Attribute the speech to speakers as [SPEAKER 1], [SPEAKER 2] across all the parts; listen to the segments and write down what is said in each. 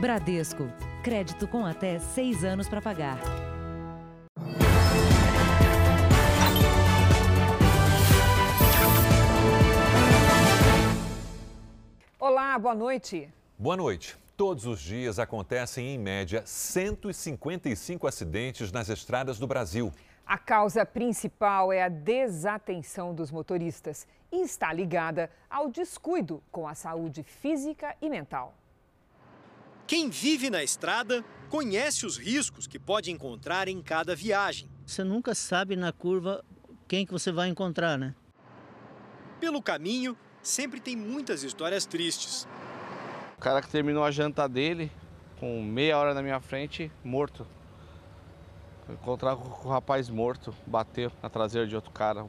[SPEAKER 1] Bradesco. Crédito com até seis anos para pagar.
[SPEAKER 2] Olá, boa noite.
[SPEAKER 3] Boa noite. Todos os dias acontecem, em média, 155 acidentes nas estradas do Brasil.
[SPEAKER 2] A causa principal é a desatenção dos motoristas e está ligada ao descuido com a saúde física e mental.
[SPEAKER 4] Quem vive na estrada conhece os riscos que pode encontrar em cada viagem.
[SPEAKER 5] Você nunca sabe na curva quem que você vai encontrar, né?
[SPEAKER 4] Pelo caminho, sempre tem muitas histórias tristes.
[SPEAKER 6] O cara que terminou a janta dele, com meia hora na minha frente, morto. Encontrar com o rapaz morto, bateu na traseira de outro cara.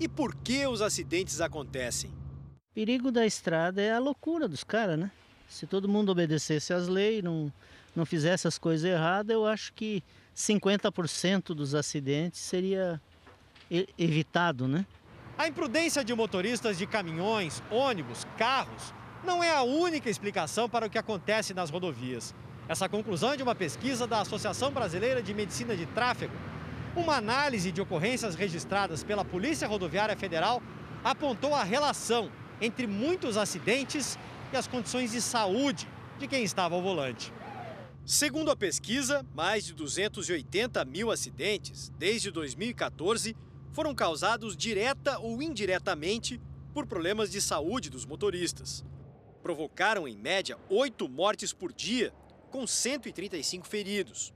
[SPEAKER 4] E por que os acidentes acontecem?
[SPEAKER 5] O perigo da estrada é a loucura dos caras, né? Se todo mundo obedecesse às leis, não, não fizesse as coisas erradas, eu acho que 50% dos acidentes seria evitado, né?
[SPEAKER 4] A imprudência de motoristas de caminhões, ônibus, carros não é a única explicação para o que acontece nas rodovias. Essa conclusão é de uma pesquisa da Associação Brasileira de Medicina de Tráfego. Uma análise de ocorrências registradas pela Polícia Rodoviária Federal apontou a relação entre muitos acidentes e as condições de saúde de quem estava ao volante. Segundo a pesquisa, mais de 280 mil acidentes desde 2014 foram causados direta ou indiretamente por problemas de saúde dos motoristas. Provocaram, em média, oito mortes por dia, com 135 feridos.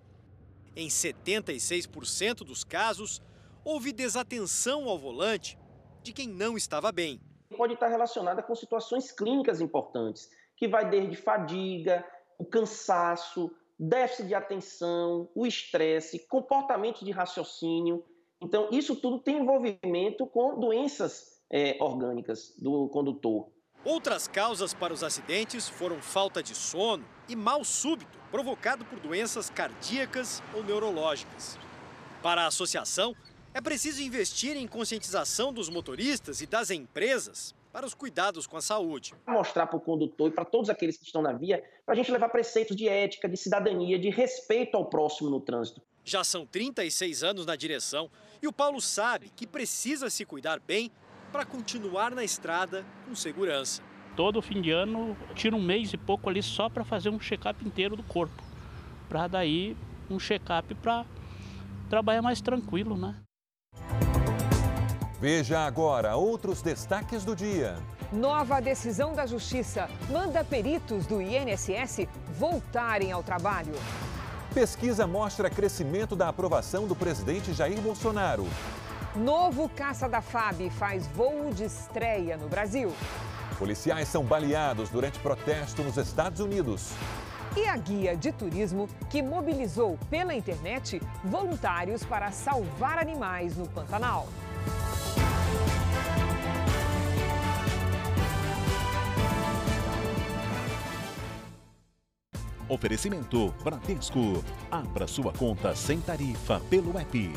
[SPEAKER 4] Em 76% dos casos, houve desatenção ao volante de quem não estava bem
[SPEAKER 7] pode estar relacionada com situações clínicas importantes, que vai desde fadiga, o cansaço, déficit de atenção, o estresse, comportamento de raciocínio. Então, isso tudo tem envolvimento com doenças é, orgânicas do condutor.
[SPEAKER 4] Outras causas para os acidentes foram falta de sono e mal súbito, provocado por doenças cardíacas ou neurológicas. Para a associação, é preciso investir em conscientização dos motoristas e das empresas para os cuidados com a saúde.
[SPEAKER 7] Mostrar para o condutor e para todos aqueles que estão na via, para a gente levar preceitos de ética, de cidadania, de respeito ao próximo no trânsito.
[SPEAKER 4] Já são 36 anos na direção e o Paulo sabe que precisa se cuidar bem para continuar na estrada com segurança.
[SPEAKER 8] Todo fim de ano tira um mês e pouco ali só para fazer um check-up inteiro do corpo. Para daí um check-up para trabalhar mais tranquilo, né?
[SPEAKER 3] Veja agora outros destaques do dia.
[SPEAKER 2] Nova decisão da Justiça manda peritos do INSS voltarem ao trabalho.
[SPEAKER 3] Pesquisa mostra crescimento da aprovação do presidente Jair Bolsonaro.
[SPEAKER 2] Novo caça da FAB faz voo de estreia no Brasil.
[SPEAKER 3] Policiais são baleados durante protesto nos Estados Unidos.
[SPEAKER 2] E a guia de turismo que mobilizou pela internet voluntários para salvar animais no Pantanal.
[SPEAKER 9] Oferecimento Bradesco. Abra sua conta sem tarifa pelo app.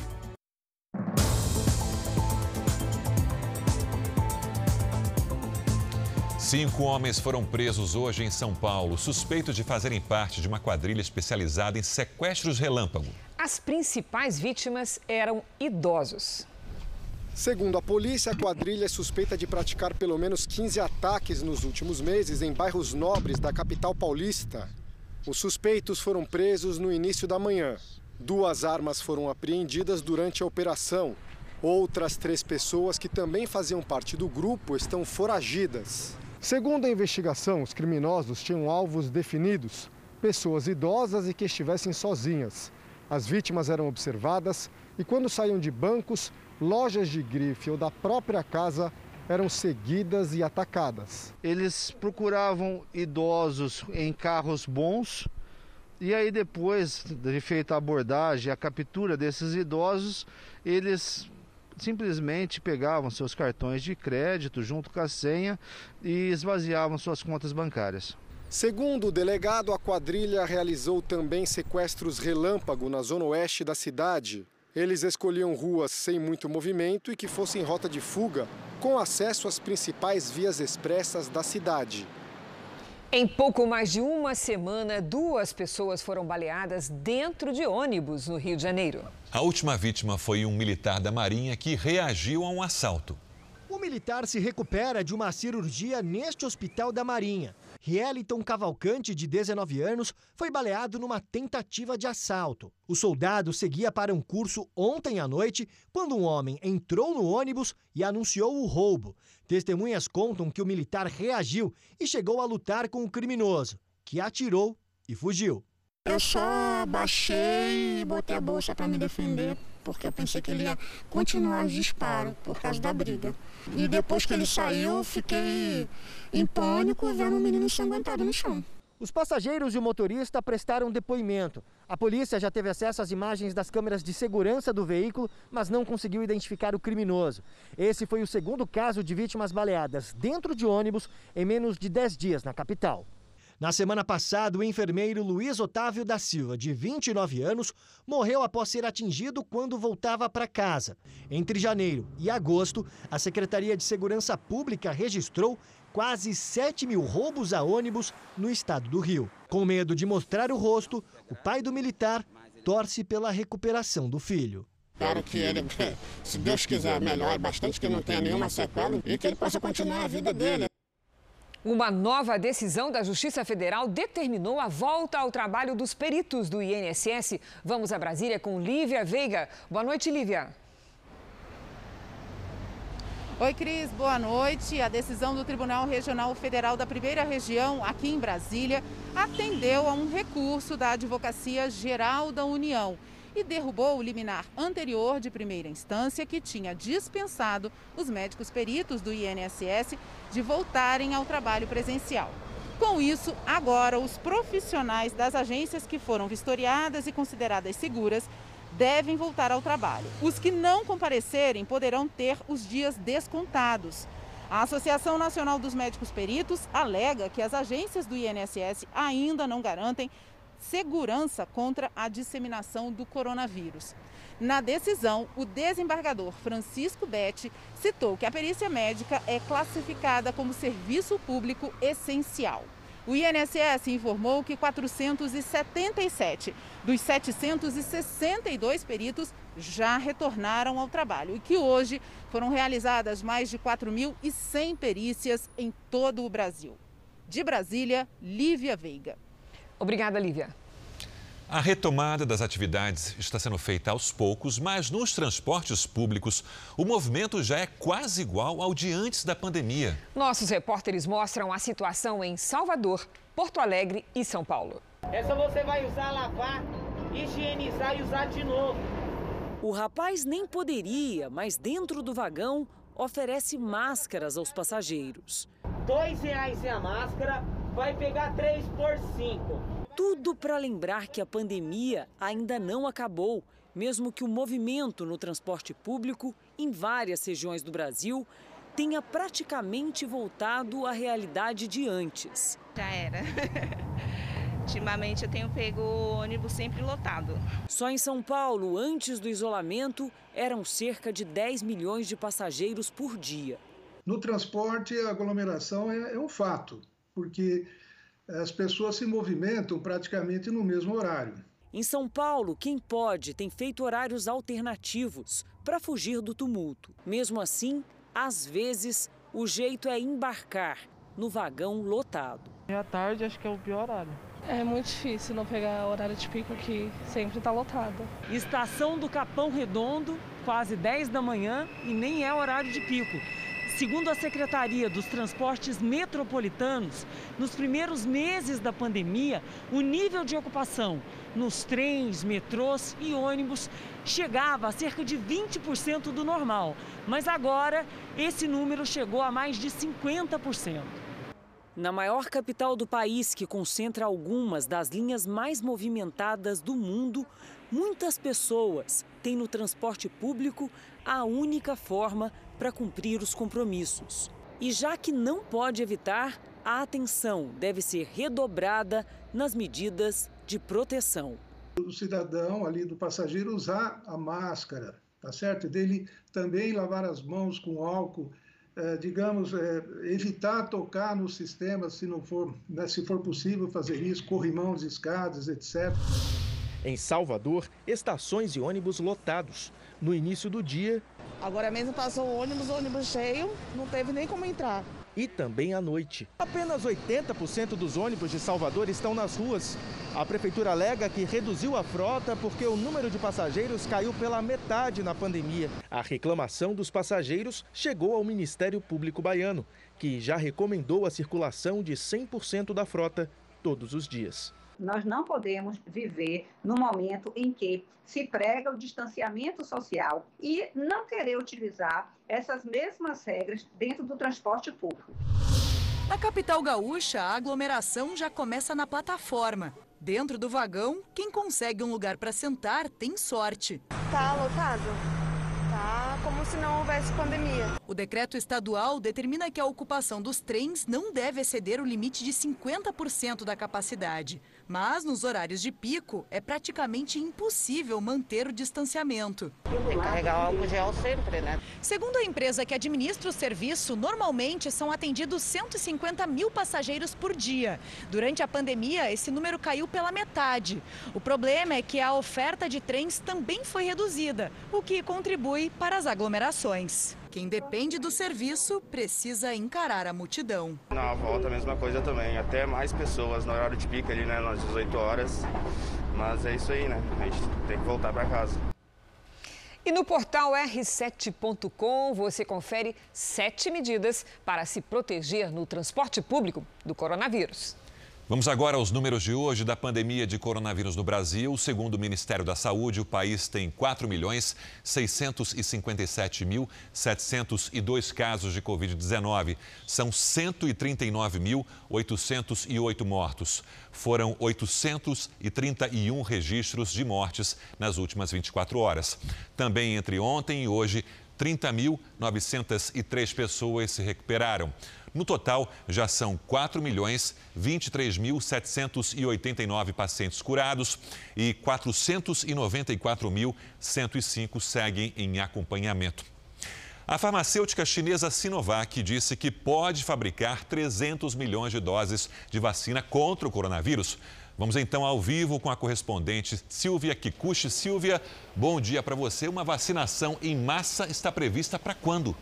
[SPEAKER 3] Cinco homens foram presos hoje em São Paulo, suspeitos de fazerem parte de uma quadrilha especializada em sequestros relâmpago.
[SPEAKER 2] As principais vítimas eram idosos.
[SPEAKER 10] Segundo a polícia, a quadrilha é suspeita de praticar pelo menos 15 ataques nos últimos meses em bairros nobres da capital paulista. Os suspeitos foram presos no início da manhã. Duas armas foram apreendidas durante a operação. Outras três pessoas que também faziam parte do grupo estão foragidas. Segundo a investigação, os criminosos tinham alvos definidos: pessoas idosas e que estivessem sozinhas. As vítimas eram observadas e, quando saíam de bancos, lojas de grife ou da própria casa, eram seguidas e atacadas.
[SPEAKER 6] Eles procuravam idosos em carros bons e aí depois de feita a abordagem, a captura desses idosos, eles simplesmente pegavam seus cartões de crédito junto com a senha e esvaziavam suas contas bancárias.
[SPEAKER 10] Segundo o delegado, a quadrilha realizou também sequestros relâmpago na zona oeste da cidade. Eles escolhiam ruas sem muito movimento e que fossem rota de fuga, com acesso às principais vias expressas da cidade.
[SPEAKER 2] Em pouco mais de uma semana, duas pessoas foram baleadas dentro de ônibus no Rio de Janeiro.
[SPEAKER 3] A última vítima foi um militar da Marinha que reagiu a um assalto.
[SPEAKER 11] O militar se recupera de uma cirurgia neste hospital da Marinha. Rieliton Cavalcante, de 19 anos, foi baleado numa tentativa de assalto. O soldado seguia para um curso ontem à noite quando um homem entrou no ônibus e anunciou o roubo. Testemunhas contam que o militar reagiu e chegou a lutar com o criminoso, que atirou e fugiu.
[SPEAKER 1] Eu só baixei e botei a bolsa para me defender, porque eu pensei que ele ia continuar os disparos por causa da briga. E depois que ele saiu, eu fiquei em pânico vendo o menino ensanguentado no chão.
[SPEAKER 11] Os passageiros e o motorista prestaram depoimento. A polícia já teve acesso às imagens das câmeras de segurança do veículo, mas não conseguiu identificar o criminoso. Esse foi o segundo caso de vítimas baleadas dentro de ônibus em menos de 10 dias na capital. Na semana passada, o enfermeiro Luiz Otávio da Silva, de 29 anos, morreu após ser atingido quando voltava para casa. Entre janeiro e agosto, a Secretaria de Segurança Pública registrou quase 7 mil roubos a ônibus no estado do Rio. Com medo de mostrar o rosto, o pai do militar torce pela recuperação do filho.
[SPEAKER 1] Espero que ele, se Deus quiser, melhore bastante, que não tenha nenhuma sequela e que ele possa continuar a vida dele.
[SPEAKER 2] Uma nova decisão da Justiça Federal determinou a volta ao trabalho dos peritos do INSS. Vamos a Brasília com Lívia Veiga. Boa noite, Lívia.
[SPEAKER 12] Oi, Cris, boa noite. A decisão do Tribunal Regional Federal da Primeira Região, aqui em Brasília, atendeu a um recurso da Advocacia Geral da União e derrubou o liminar anterior de primeira instância que tinha dispensado os médicos peritos do INSS de voltarem ao trabalho presencial. Com isso, agora os profissionais das agências que foram vistoriadas e consideradas seguras devem voltar ao trabalho. Os que não comparecerem poderão ter os dias descontados. A Associação Nacional dos Médicos Peritos alega que as agências do INSS ainda não garantem segurança contra a disseminação do coronavírus. Na decisão, o desembargador Francisco Betti citou que a perícia médica é classificada como serviço público essencial. O INSS informou que 477 dos 762 peritos já retornaram ao trabalho e que hoje foram realizadas mais de 4.100 perícias em todo o Brasil. De Brasília, Lívia Veiga.
[SPEAKER 2] Obrigada, Lívia.
[SPEAKER 3] A retomada das atividades está sendo feita aos poucos, mas nos transportes públicos o movimento já é quase igual ao de antes da pandemia.
[SPEAKER 2] Nossos repórteres mostram a situação em Salvador, Porto Alegre e São Paulo.
[SPEAKER 13] Essa você vai usar, lavar, higienizar e usar de novo.
[SPEAKER 14] O rapaz nem poderia, mas dentro do vagão oferece máscaras aos passageiros.
[SPEAKER 13] Dois reais é a máscara, vai pegar três por cinco.
[SPEAKER 14] Tudo para lembrar que a pandemia ainda não acabou, mesmo que o movimento no transporte público em várias regiões do Brasil tenha praticamente voltado à realidade de antes.
[SPEAKER 15] Já era. Ultimamente eu tenho pego ônibus sempre lotado.
[SPEAKER 14] Só em São Paulo, antes do isolamento, eram cerca de 10 milhões de passageiros por dia.
[SPEAKER 16] No transporte, a aglomeração é, é um fato, porque as pessoas se movimentam praticamente no mesmo horário.
[SPEAKER 14] Em São Paulo, quem pode tem feito horários alternativos para fugir do tumulto. Mesmo assim, às vezes, o jeito é embarcar no vagão lotado.
[SPEAKER 17] E à tarde acho que é o pior horário.
[SPEAKER 18] É muito difícil não pegar horário de pico aqui, sempre está lotado.
[SPEAKER 14] Estação do Capão Redondo, quase 10 da manhã e nem é horário de pico. Segundo a Secretaria dos Transportes Metropolitanos, nos primeiros meses da pandemia, o nível de ocupação nos trens, metrôs e ônibus chegava a cerca de 20% do normal, mas agora esse número chegou a mais de 50%. Na maior capital do país, que concentra algumas das linhas mais movimentadas do mundo, muitas pessoas têm no transporte público a única forma para cumprir os compromissos. E já que não pode evitar, a atenção deve ser redobrada nas medidas de proteção.
[SPEAKER 16] O cidadão ali do passageiro usar a máscara, tá certo? Dele também lavar as mãos com álcool é, digamos, é, evitar tocar no sistema, se não for, né, se for possível fazer isso, corrimão de escadas, etc.
[SPEAKER 19] Em Salvador, estações e ônibus lotados. No início do dia.
[SPEAKER 17] Agora mesmo passou o ônibus, o ônibus cheio, não teve nem como entrar.
[SPEAKER 19] E também à noite. Apenas 80% dos ônibus de Salvador estão nas ruas. A prefeitura alega que reduziu a frota porque o número de passageiros caiu pela metade na pandemia. A reclamação dos passageiros chegou ao Ministério Público Baiano, que já recomendou a circulação de 100% da frota todos os dias.
[SPEAKER 20] Nós não podemos viver no momento em que se prega o distanciamento social e não querer utilizar essas mesmas regras dentro do transporte público.
[SPEAKER 21] Na capital gaúcha, a aglomeração já começa na plataforma. Dentro do vagão, quem consegue um lugar para sentar tem sorte.
[SPEAKER 22] Tá lotado. Tá como se não houvesse pandemia.
[SPEAKER 21] O decreto estadual determina que a ocupação dos trens não deve exceder o limite de 50% da capacidade. Mas nos horários de pico é praticamente impossível manter o distanciamento.
[SPEAKER 23] Tem que carregar álcool gel sempre, né?
[SPEAKER 21] Segundo a empresa que administra o serviço, normalmente são atendidos 150 mil passageiros por dia. Durante a pandemia, esse número caiu pela metade. O problema é que a oferta de trens também foi reduzida, o que contribui para as aglomerações. Quem depende do serviço precisa encarar a multidão.
[SPEAKER 24] Na volta a mesma coisa também, até mais pessoas no horário de pico ali, né, nas 18 horas. Mas é isso aí, né? A gente tem que voltar para casa.
[SPEAKER 2] E no portal r7.com você confere sete medidas para se proteger no transporte público do coronavírus.
[SPEAKER 3] Vamos agora aos números de hoje da pandemia de coronavírus no Brasil. Segundo o Ministério da Saúde, o país tem 4 milhões 657 mil 702 casos de Covid-19. São 139.808 mortos. Foram 831 registros de mortes nas últimas 24 horas. Também entre ontem e hoje, 30.903 pessoas se recuperaram. No total, já são 4 milhões 23.789 pacientes curados e 494.105 seguem em acompanhamento. A farmacêutica chinesa Sinovac disse que pode fabricar 300 milhões de doses de vacina contra o coronavírus. Vamos então ao vivo com a correspondente Silvia Kikuchi. Silvia, bom dia para você. Uma vacinação em massa está prevista para quando?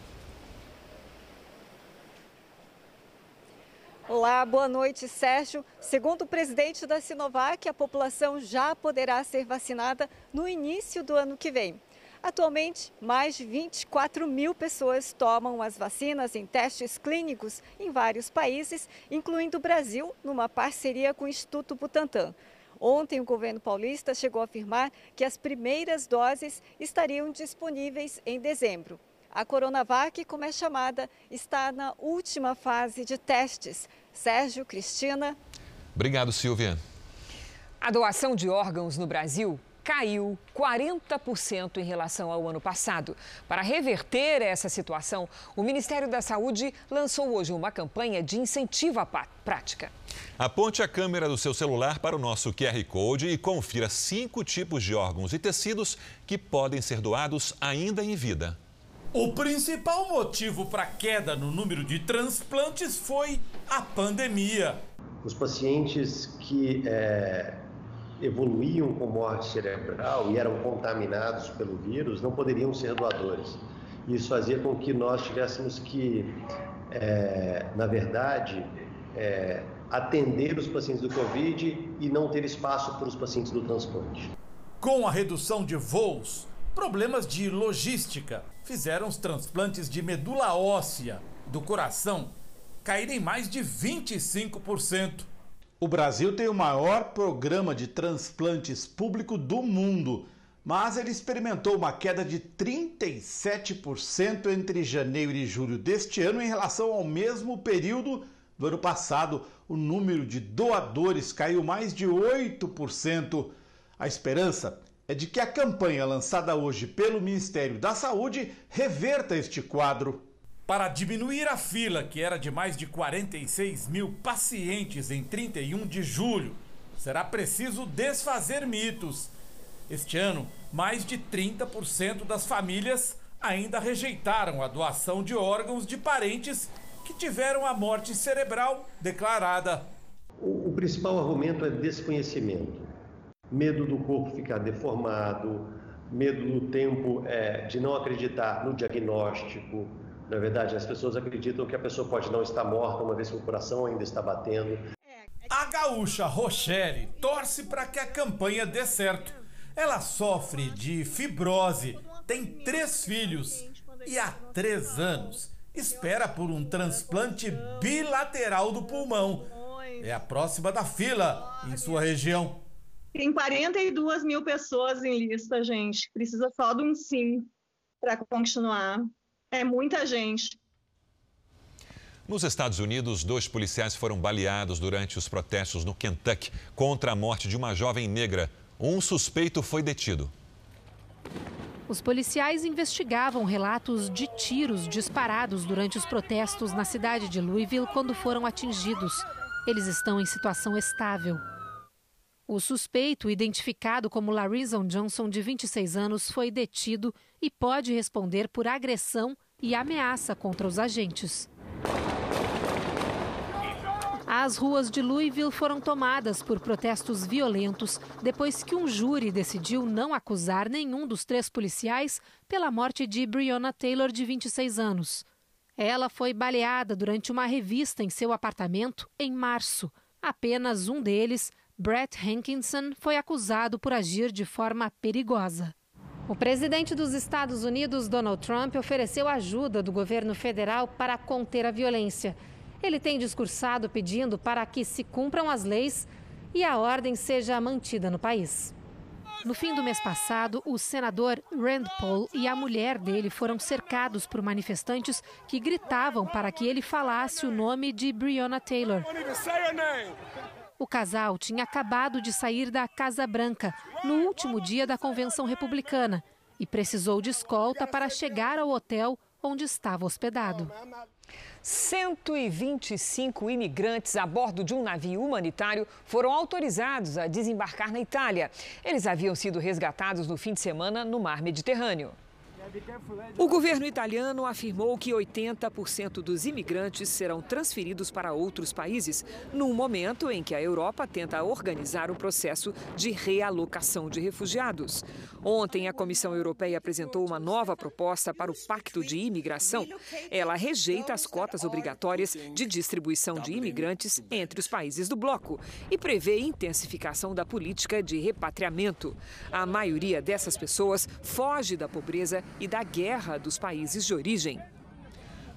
[SPEAKER 25] Olá, boa noite, Sérgio. Segundo o presidente da Sinovac, a população já poderá ser vacinada no início do ano que vem. Atualmente, mais de 24 mil pessoas tomam as vacinas em testes clínicos em vários países, incluindo o Brasil, numa parceria com o Instituto Butantan. Ontem, o governo paulista chegou a afirmar que as primeiras doses estariam disponíveis em dezembro. A Coronavac, como é chamada, está na última fase de testes. Sérgio, Cristina.
[SPEAKER 3] Obrigado, Silvia.
[SPEAKER 2] A doação de órgãos no Brasil caiu 40% em relação ao ano passado. Para reverter essa situação, o Ministério da Saúde lançou hoje uma campanha de incentivo à prática.
[SPEAKER 3] Aponte a câmera do seu celular para o nosso QR Code e confira cinco tipos de órgãos e tecidos que podem ser doados ainda em vida.
[SPEAKER 26] O principal motivo para a queda no número de transplantes foi a pandemia.
[SPEAKER 27] Os pacientes que é, evoluíam com morte cerebral e eram contaminados pelo vírus não poderiam ser doadores. Isso fazia com que nós tivéssemos que, é, na verdade, é, atender os pacientes do Covid e não ter espaço para os pacientes do transplante.
[SPEAKER 26] Com a redução de voos, problemas de logística fizeram os transplantes de medula óssea do coração caírem mais de 25%.
[SPEAKER 28] O Brasil tem o maior programa de transplantes público do mundo, mas ele experimentou uma queda de 37% entre janeiro e julho deste ano em relação ao mesmo período do ano passado. O número de doadores caiu mais de 8%. A esperança é de que a campanha lançada hoje pelo Ministério da Saúde reverta este quadro.
[SPEAKER 26] Para diminuir a fila, que era de mais de 46 mil pacientes em 31 de julho, será preciso desfazer mitos. Este ano, mais de 30% das famílias ainda rejeitaram a doação de órgãos de parentes que tiveram a morte cerebral declarada.
[SPEAKER 27] O, principal argumento é desconhecimento. Medo do corpo ficar deformado, medo do tempo é, de não acreditar no diagnóstico. Na verdade, as pessoas acreditam que a pessoa pode não estar morta, uma vez que o coração ainda está batendo.
[SPEAKER 26] A gaúcha Rochelle torce para que a campanha dê certo. Ela sofre de fibrose, tem três filhos e há três anos espera por um transplante bilateral do pulmão. É a próxima da fila em sua região.
[SPEAKER 29] Tem 42 mil pessoas em lista, gente. Precisa só de um sim para continuar. É muita gente.
[SPEAKER 3] Nos Estados Unidos, dois policiais foram baleados durante os protestos no Kentucky contra a morte de uma jovem negra. Um suspeito foi detido.
[SPEAKER 30] Os policiais investigavam relatos de tiros disparados durante os protestos na cidade de Louisville quando foram atingidos. Eles estão em situação estável. O suspeito, identificado como Larison Johnson, de 26 anos, foi detido e pode responder por agressão e ameaça contra os agentes. As ruas de Louisville foram tomadas por protestos violentos depois que um júri decidiu não acusar nenhum dos três policiais pela morte de Breonna Taylor, de 26 anos. Ela foi baleada durante uma revista em seu apartamento em março. Apenas um deles, Brett Hankinson, foi acusado por agir de forma perigosa. O presidente dos Estados Unidos, Donald Trump, ofereceu ajuda do governo federal para conter a violência. Ele tem discursado pedindo para que se cumpram as leis e a ordem seja mantida no país. No fim do mês passado, o senador Rand Paul e a mulher dele foram cercados por manifestantes que gritavam para que ele falasse o nome de Breonna Taylor. O casal tinha acabado de sair da Casa Branca no último dia da convenção republicana e precisou de escolta para chegar ao hotel onde estava hospedado.
[SPEAKER 2] 125 imigrantes a bordo de um navio humanitário foram autorizados a desembarcar na Itália. Eles haviam sido resgatados no fim de semana no mar Mediterrâneo. O governo italiano afirmou que 80% dos imigrantes serão transferidos para outros países, num momento em que a Europa tenta organizar o processo de realocação de refugiados. Ontem, a Comissão Europeia apresentou uma nova proposta para o Pacto de Imigração. Ela rejeita as cotas obrigatórias de distribuição de imigrantes entre os países do bloco e prevê intensificação da política de repatriamento. A maioria dessas pessoas foge da pobreza e da guerra dos países de origem.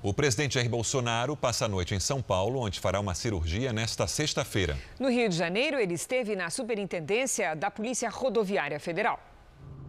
[SPEAKER 3] O presidente Jair Bolsonaro passa a noite em São Paulo, onde fará uma cirurgia nesta sexta-feira.
[SPEAKER 2] No Rio de Janeiro, ele esteve na superintendência da Polícia Rodoviária Federal.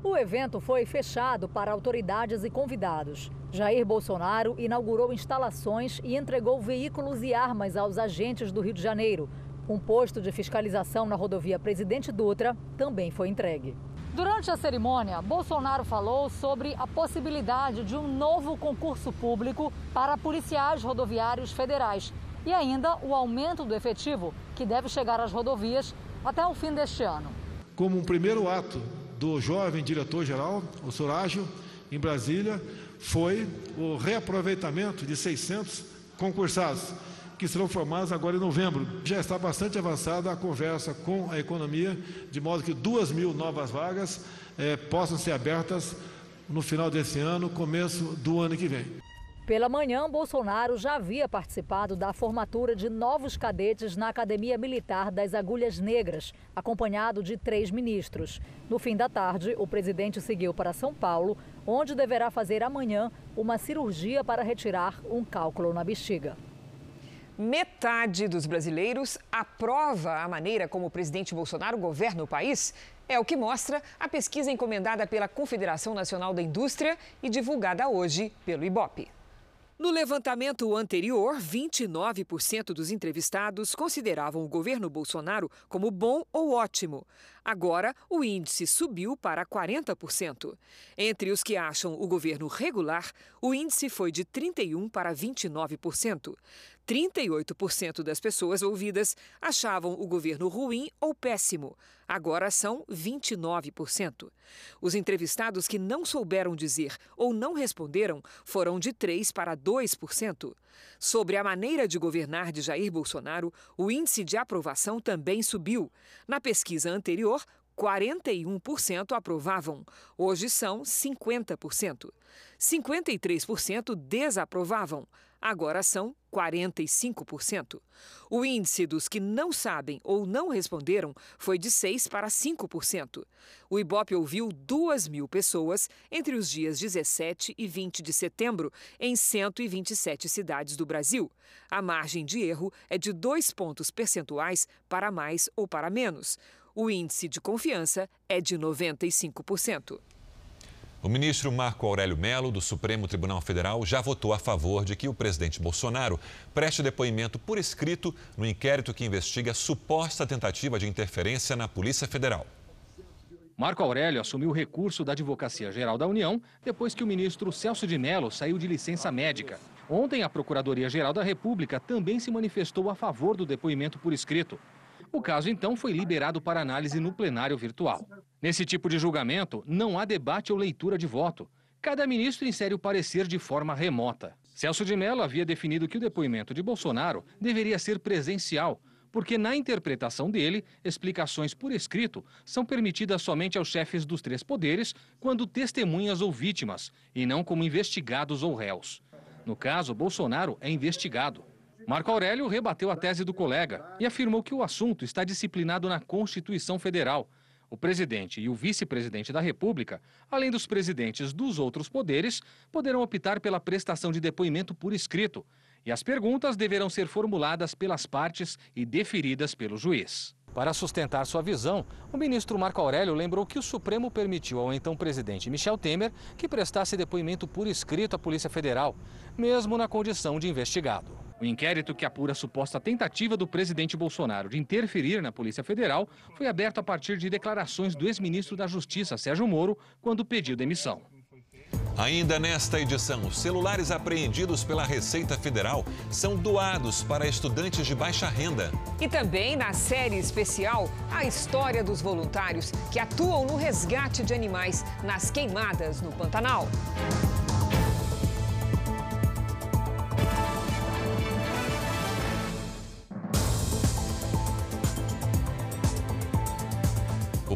[SPEAKER 31] O evento foi fechado para autoridades e convidados. Jair Bolsonaro inaugurou instalações e entregou veículos e armas aos agentes do Rio de Janeiro. Um posto de fiscalização na rodovia Presidente Dutra também foi entregue. Durante a cerimônia, Bolsonaro falou sobre a possibilidade de um novo concurso público para policiais rodoviários federais e ainda o aumento do efetivo, que deve chegar às rodovias até o fim deste ano.
[SPEAKER 32] Como um primeiro ato do jovem diretor-geral, o Sorágio, em Brasília, foi o reaproveitamento de 600 concursados que serão formados agora em novembro. Já está bastante avançada a conversa com a economia, de modo que duas mil novas vagas eh, possam ser abertas no final desse ano, começo do ano que vem.
[SPEAKER 31] Pela manhã, Bolsonaro já havia participado da formatura de novos cadetes na Academia Militar das Agulhas Negras, acompanhado de três ministros. No fim da tarde, o presidente seguiu para São Paulo, onde deverá fazer amanhã uma cirurgia para retirar um cálculo na bexiga.
[SPEAKER 2] Metade dos brasileiros aprova a maneira como o presidente Bolsonaro governa o país. É o que mostra a pesquisa encomendada pela Confederação Nacional da Indústria e divulgada hoje pelo IBOP. No levantamento anterior, 29% dos entrevistados consideravam o governo Bolsonaro como bom ou ótimo. Agora, o índice subiu para 40%. Entre os que acham o governo regular, o índice foi de 31% para 29%. 38% das pessoas ouvidas achavam o governo ruim ou péssimo. Agora são 29%. Os entrevistados que não souberam dizer ou não responderam foram de 3% para 2%. Sobre a maneira de governar de Jair Bolsonaro, o índice de aprovação também subiu. Na pesquisa anterior, 41% aprovavam. Hoje são 50%. 53% desaprovavam. Agora são 45%. O índice dos que não sabem ou não responderam foi de 6% para 5%. O Ibope ouviu 2 mil pessoas entre os dias 17 e 20 de setembro, em 127 cidades do Brasil. A margem de erro é de 2 pontos percentuais para mais ou para menos. O índice de confiança é de 95%.
[SPEAKER 3] O ministro Marco Aurélio Melo, do Supremo Tribunal Federal, já votou a favor de que o presidente Bolsonaro preste depoimento por escrito no inquérito que investiga suposta tentativa de interferência na Polícia Federal.
[SPEAKER 33] Marco Aurélio assumiu o recurso da Advocacia Geral da União depois que o ministro Celso de Mello saiu de licença médica. Ontem, a Procuradoria-Geral da República também se manifestou a favor do depoimento por escrito. O caso, então, foi liberado para análise no plenário virtual. Nesse tipo de julgamento, não há debate ou leitura de voto. Cada ministro insere o parecer de forma remota. Celso de Mello havia definido que o depoimento de Bolsonaro deveria ser presencial, porque, na interpretação dele, explicações por escrito são permitidas somente aos chefes dos três poderes quando testemunhas ou vítimas, e não como investigados ou réus. No caso, Bolsonaro é investigado. Marco Aurélio rebateu a tese do colega e afirmou que o assunto está disciplinado na Constituição Federal. O presidente e o vice-presidente da República, além dos presidentes dos outros poderes, poderão optar pela prestação de depoimento por escrito. E as perguntas deverão ser formuladas pelas partes e deferidas pelo juiz. Para sustentar sua visão, o ministro Marco Aurélio lembrou que o Supremo permitiu ao então presidente Michel Temer que prestasse depoimento por escrito à Polícia Federal, mesmo na condição de investigado. O inquérito que apura a suposta tentativa do presidente Bolsonaro de interferir na Polícia Federal foi aberto a partir de declarações do ex-ministro da Justiça, Sérgio Moro, quando pediu demissão.
[SPEAKER 3] Ainda nesta edição, os celulares apreendidos pela Receita Federal são doados para estudantes de baixa renda.
[SPEAKER 2] E também na série especial, a história dos voluntários que atuam no resgate de animais nas queimadas no Pantanal.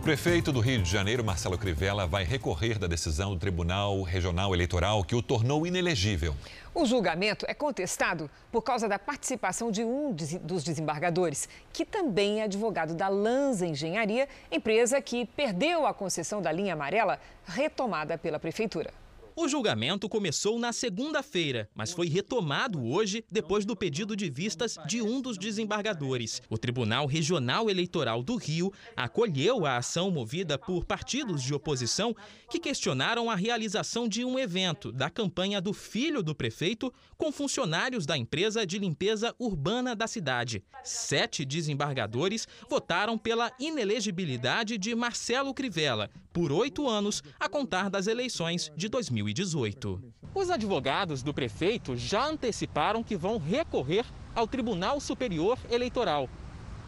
[SPEAKER 3] Prefeito do Rio de Janeiro, Marcelo Crivella, vai recorrer da decisão do Tribunal Regional Eleitoral que o tornou inelegível.
[SPEAKER 2] O julgamento é contestado por causa da participação de um dos desembargadores, que também é advogado da Lanza Engenharia, empresa que perdeu a concessão da linha amarela retomada pela prefeitura.
[SPEAKER 34] O julgamento começou na segunda-feira, mas foi retomado hoje depois do pedido de vistas de um dos desembargadores. O Tribunal Regional Eleitoral do Rio acolheu a ação movida por partidos de oposição que questionaram a realização de um evento da campanha do filho do prefeito com funcionários da empresa de limpeza urbana da cidade. Sete desembargadores votaram pela inelegibilidade de Marcelo Crivella por oito anos a contar das eleições de 2020. 2018. Os advogados do prefeito já anteciparam que vão recorrer ao Tribunal Superior Eleitoral.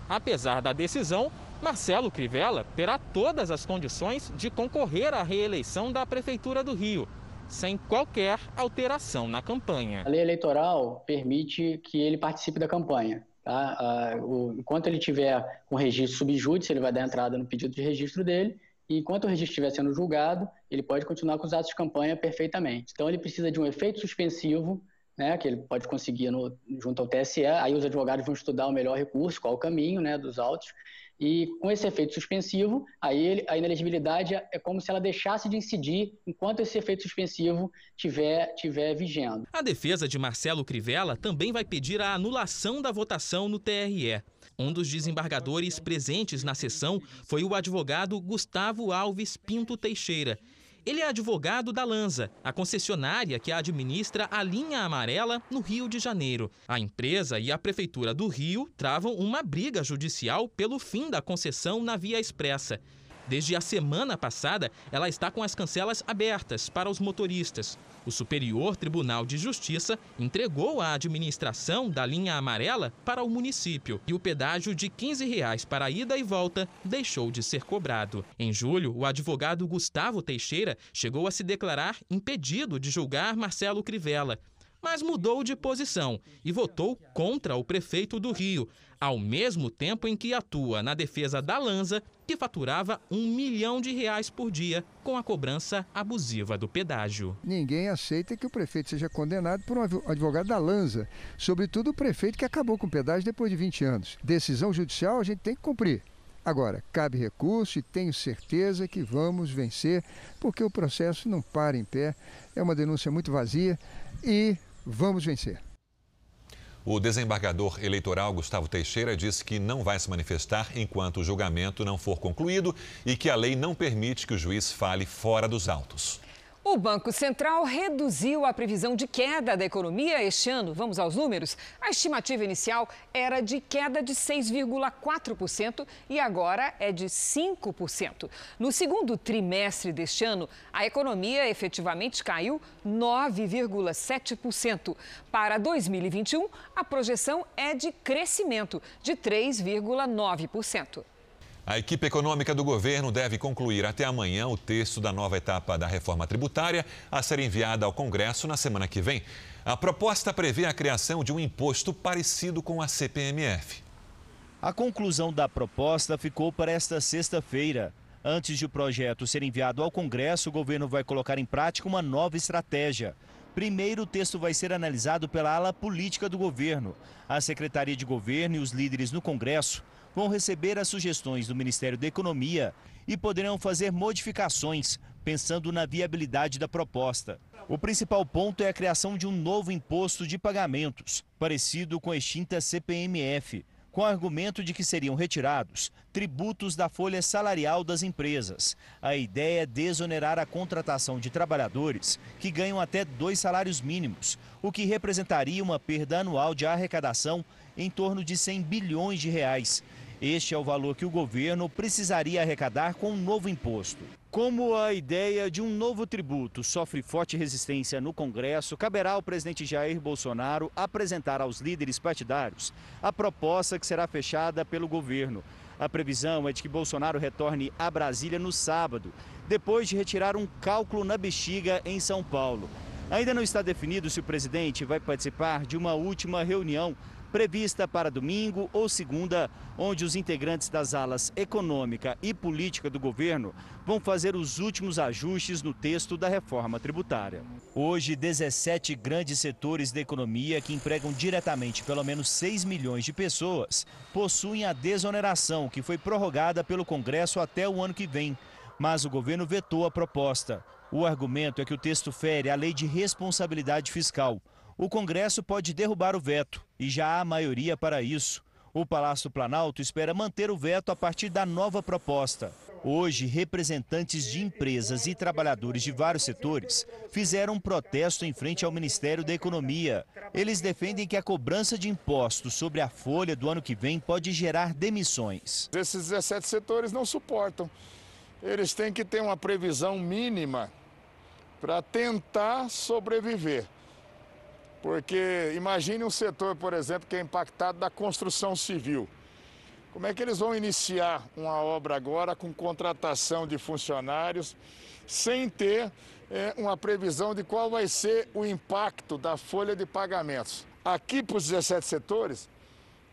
[SPEAKER 34] Apesar da decisão, Marcelo Crivella terá todas as condições de concorrer à reeleição da Prefeitura do Rio, sem qualquer alteração na campanha.
[SPEAKER 35] A lei eleitoral permite que ele participe da campanha. Tá? Ah, enquanto ele tiver um registro subjúdice, ele vai dar entrada no pedido de registro dele e enquanto o registro estiver sendo julgado, ele pode continuar com os atos de campanha perfeitamente. Então, ele precisa de um efeito suspensivo, né, que ele pode conseguir no, junto ao TSE, aí os advogados vão estudar o melhor recurso, qual o caminho né, dos autos, e com esse efeito suspensivo, aí ele, a inelegibilidade é como se ela deixasse de incidir enquanto esse efeito suspensivo tiver, tiver vigendo.
[SPEAKER 34] A defesa de Marcelo Crivella também vai pedir a anulação da votação no TRE. Um dos desembargadores presentes na sessão foi o advogado Gustavo Alves Pinto Teixeira. Ele é advogado da Lanza, a concessionária que administra a linha amarela no Rio de Janeiro. A empresa e a Prefeitura do Rio travam uma briga judicial pelo fim da concessão na Via Expressa. Desde a semana passada, ela está com as cancelas abertas para os motoristas. O Superior Tribunal de Justiça entregou a administração da linha amarela para o município e o pedágio de 15 reais para ida e volta deixou de ser cobrado. Em julho, o advogado Gustavo Teixeira chegou a se declarar impedido de julgar Marcelo Crivella, mas mudou de posição e votou contra o prefeito do Rio, ao mesmo tempo em que atua na defesa da Lanza, que faturava um milhão de reais por dia com a cobrança abusiva do pedágio.
[SPEAKER 36] Ninguém aceita que o prefeito seja condenado por um advogado da Lanza, sobretudo o prefeito que acabou com o pedágio depois de 20 anos. Decisão judicial a gente tem que cumprir. Agora, cabe recurso e tenho certeza que vamos vencer, porque o processo não para em pé, é uma denúncia muito vazia e Vamos vencer.
[SPEAKER 3] O desembargador eleitoral Gustavo Teixeira disse que não vai se manifestar enquanto o julgamento não for concluído e que a lei não permite que o juiz fale fora dos autos.
[SPEAKER 2] O Banco Central reduziu a previsão de queda da economia este ano. Vamos aos números? A estimativa inicial era de queda de 6,4% e agora é de 5%. No segundo trimestre deste ano, a economia efetivamente caiu 9,7%. Para 2021, a projeção é de crescimento de 3,9%.
[SPEAKER 3] A equipe econômica do governo deve concluir até amanhã o texto da nova etapa da reforma tributária a ser enviada ao Congresso na semana que vem. A proposta prevê a criação de um imposto parecido com a CPMF.
[SPEAKER 37] A conclusão da proposta ficou para esta sexta-feira. Antes de o projeto ser enviado ao Congresso, o governo vai colocar em prática uma nova estratégia. Primeiro, o texto vai ser analisado pela ala política do governo. A Secretaria de Governo e os líderes no Congresso vão receber as sugestões do Ministério da Economia e poderão fazer modificações, pensando na viabilidade da proposta. O principal ponto é a criação de um novo imposto de pagamentos, parecido com a extinta CPMF, com o argumento de que seriam retirados tributos da folha salarial das empresas. A ideia é desonerar a contratação de trabalhadores que ganham até dois salários mínimos, o que representaria uma perda anual de arrecadação em torno de 100 bilhões de reais. Este é o valor que o governo precisaria arrecadar com um novo imposto. Como a ideia de um novo tributo sofre forte resistência no Congresso, caberá ao presidente Jair Bolsonaro apresentar aos líderes partidários a proposta que será fechada pelo governo. A previsão é de que Bolsonaro retorne a Brasília no sábado, depois de retirar um cálculo na bexiga em São Paulo. Ainda não está definido se o presidente vai participar de uma última reunião prevista para domingo ou segunda, onde os integrantes das alas econômica e política do governo vão fazer os últimos ajustes no texto da reforma tributária. Hoje, 17 grandes setores da economia que empregam diretamente pelo menos 6 milhões de pessoas possuem a desoneração que foi prorrogada pelo Congresso até o ano que vem, mas o governo vetou a proposta. O argumento é que o texto fere a lei de responsabilidade fiscal, o Congresso pode derrubar o veto e já há maioria para isso. O Palácio Planalto espera manter o veto a partir da nova proposta. Hoje, representantes de empresas e trabalhadores de vários setores fizeram um protesto em frente ao Ministério da Economia. Eles defendem que a cobrança de impostos sobre a folha do ano que vem pode gerar demissões.
[SPEAKER 38] Esses 17 setores não suportam. Eles têm que ter uma previsão mínima para tentar sobreviver. Porque imagine um setor, por exemplo, que é impactado da construção civil. Como é que eles vão iniciar uma obra agora com contratação de funcionários sem ter é, uma previsão de qual vai ser o impacto da folha de pagamentos? Aqui para os 17 setores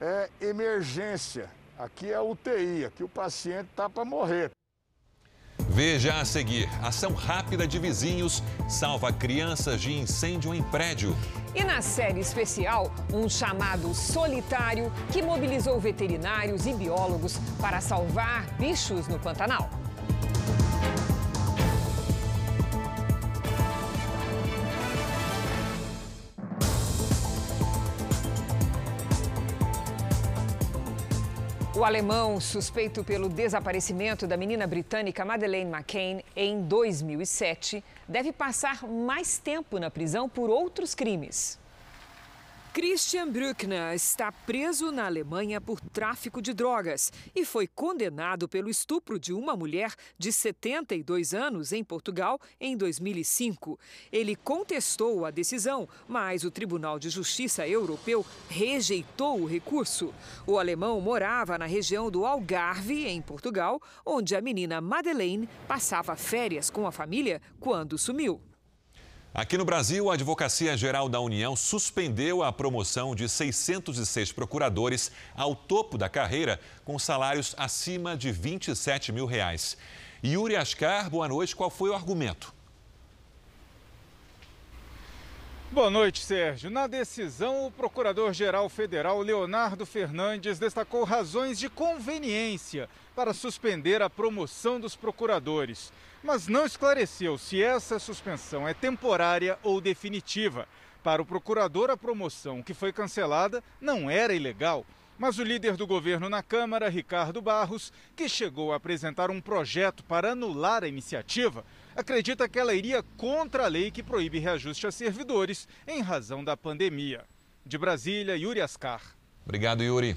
[SPEAKER 38] é emergência, aqui é UTI, aqui o paciente está para morrer.
[SPEAKER 3] Veja a seguir: ação rápida de vizinhos salva crianças de incêndio em prédio.
[SPEAKER 2] E na série especial, um chamado solitário que mobilizou veterinários e biólogos para salvar bichos no Pantanal. O alemão suspeito pelo desaparecimento da menina britânica Madeleine McCain em 2007 deve passar mais tempo na prisão por outros crimes. Christian Brückner está preso na Alemanha por tráfico de drogas e foi condenado pelo estupro de uma mulher de 72 anos em Portugal em 2005. Ele contestou a decisão, mas o Tribunal de Justiça Europeu rejeitou o recurso. O alemão morava na região do Algarve, em Portugal, onde a menina Madeleine passava férias com a família quando sumiu.
[SPEAKER 3] Aqui no Brasil, a Advocacia Geral da União suspendeu a promoção de 606 procuradores ao topo da carreira com salários acima de 27 mil reais. Yuri Ascar, boa noite. Qual foi o argumento?
[SPEAKER 39] Boa noite, Sérgio. Na decisão, o Procurador-Geral Federal Leonardo Fernandes destacou razões de conveniência para suspender a promoção dos procuradores mas não esclareceu se essa suspensão é temporária ou definitiva. Para o procurador, a promoção que foi cancelada não era ilegal. Mas o líder do governo na Câmara, Ricardo Barros, que chegou a apresentar um projeto para anular a iniciativa, acredita que ela iria contra a lei que proíbe reajuste a servidores em razão da pandemia. De Brasília, Yuri Ascar.
[SPEAKER 3] Obrigado, Yuri.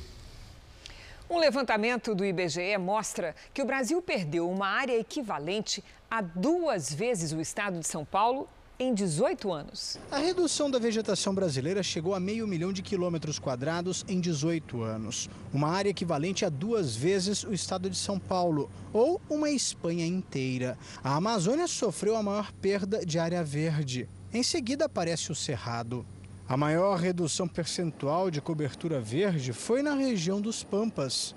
[SPEAKER 2] Um levantamento do IBGE mostra que o Brasil perdeu uma área equivalente a duas vezes o estado de São Paulo em 18 anos.
[SPEAKER 40] A redução da vegetação brasileira chegou a meio milhão de quilômetros quadrados em 18 anos, uma área equivalente a duas vezes o estado de São Paulo, ou uma Espanha inteira. A Amazônia sofreu a maior perda de área verde. Em seguida aparece o Cerrado. A maior redução percentual de cobertura verde foi na região dos Pampas,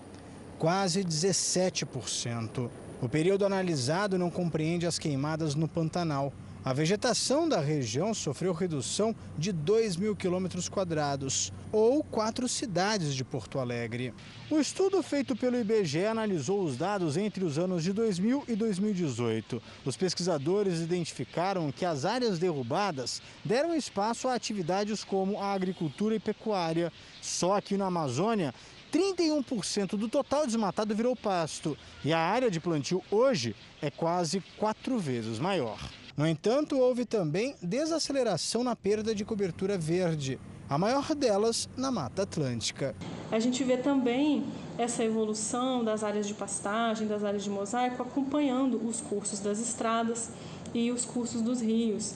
[SPEAKER 40] quase 17%. O período analisado não compreende as queimadas no Pantanal. A vegetação da região sofreu redução de 2 mil quilômetros quadrados, ou quatro cidades de Porto Alegre. O estudo feito pelo IBGE analisou os dados entre os anos de 2000 e 2018. Os pesquisadores identificaram que as áreas derrubadas deram espaço a atividades como a agricultura e pecuária. Só aqui na Amazônia, 31% do total desmatado virou pasto e a área de plantio hoje é quase quatro vezes maior. No entanto, houve também desaceleração na perda de cobertura verde, a maior delas na Mata Atlântica.
[SPEAKER 41] A gente vê também essa evolução das áreas de pastagem, das áreas de mosaico, acompanhando os cursos das estradas e os cursos dos rios.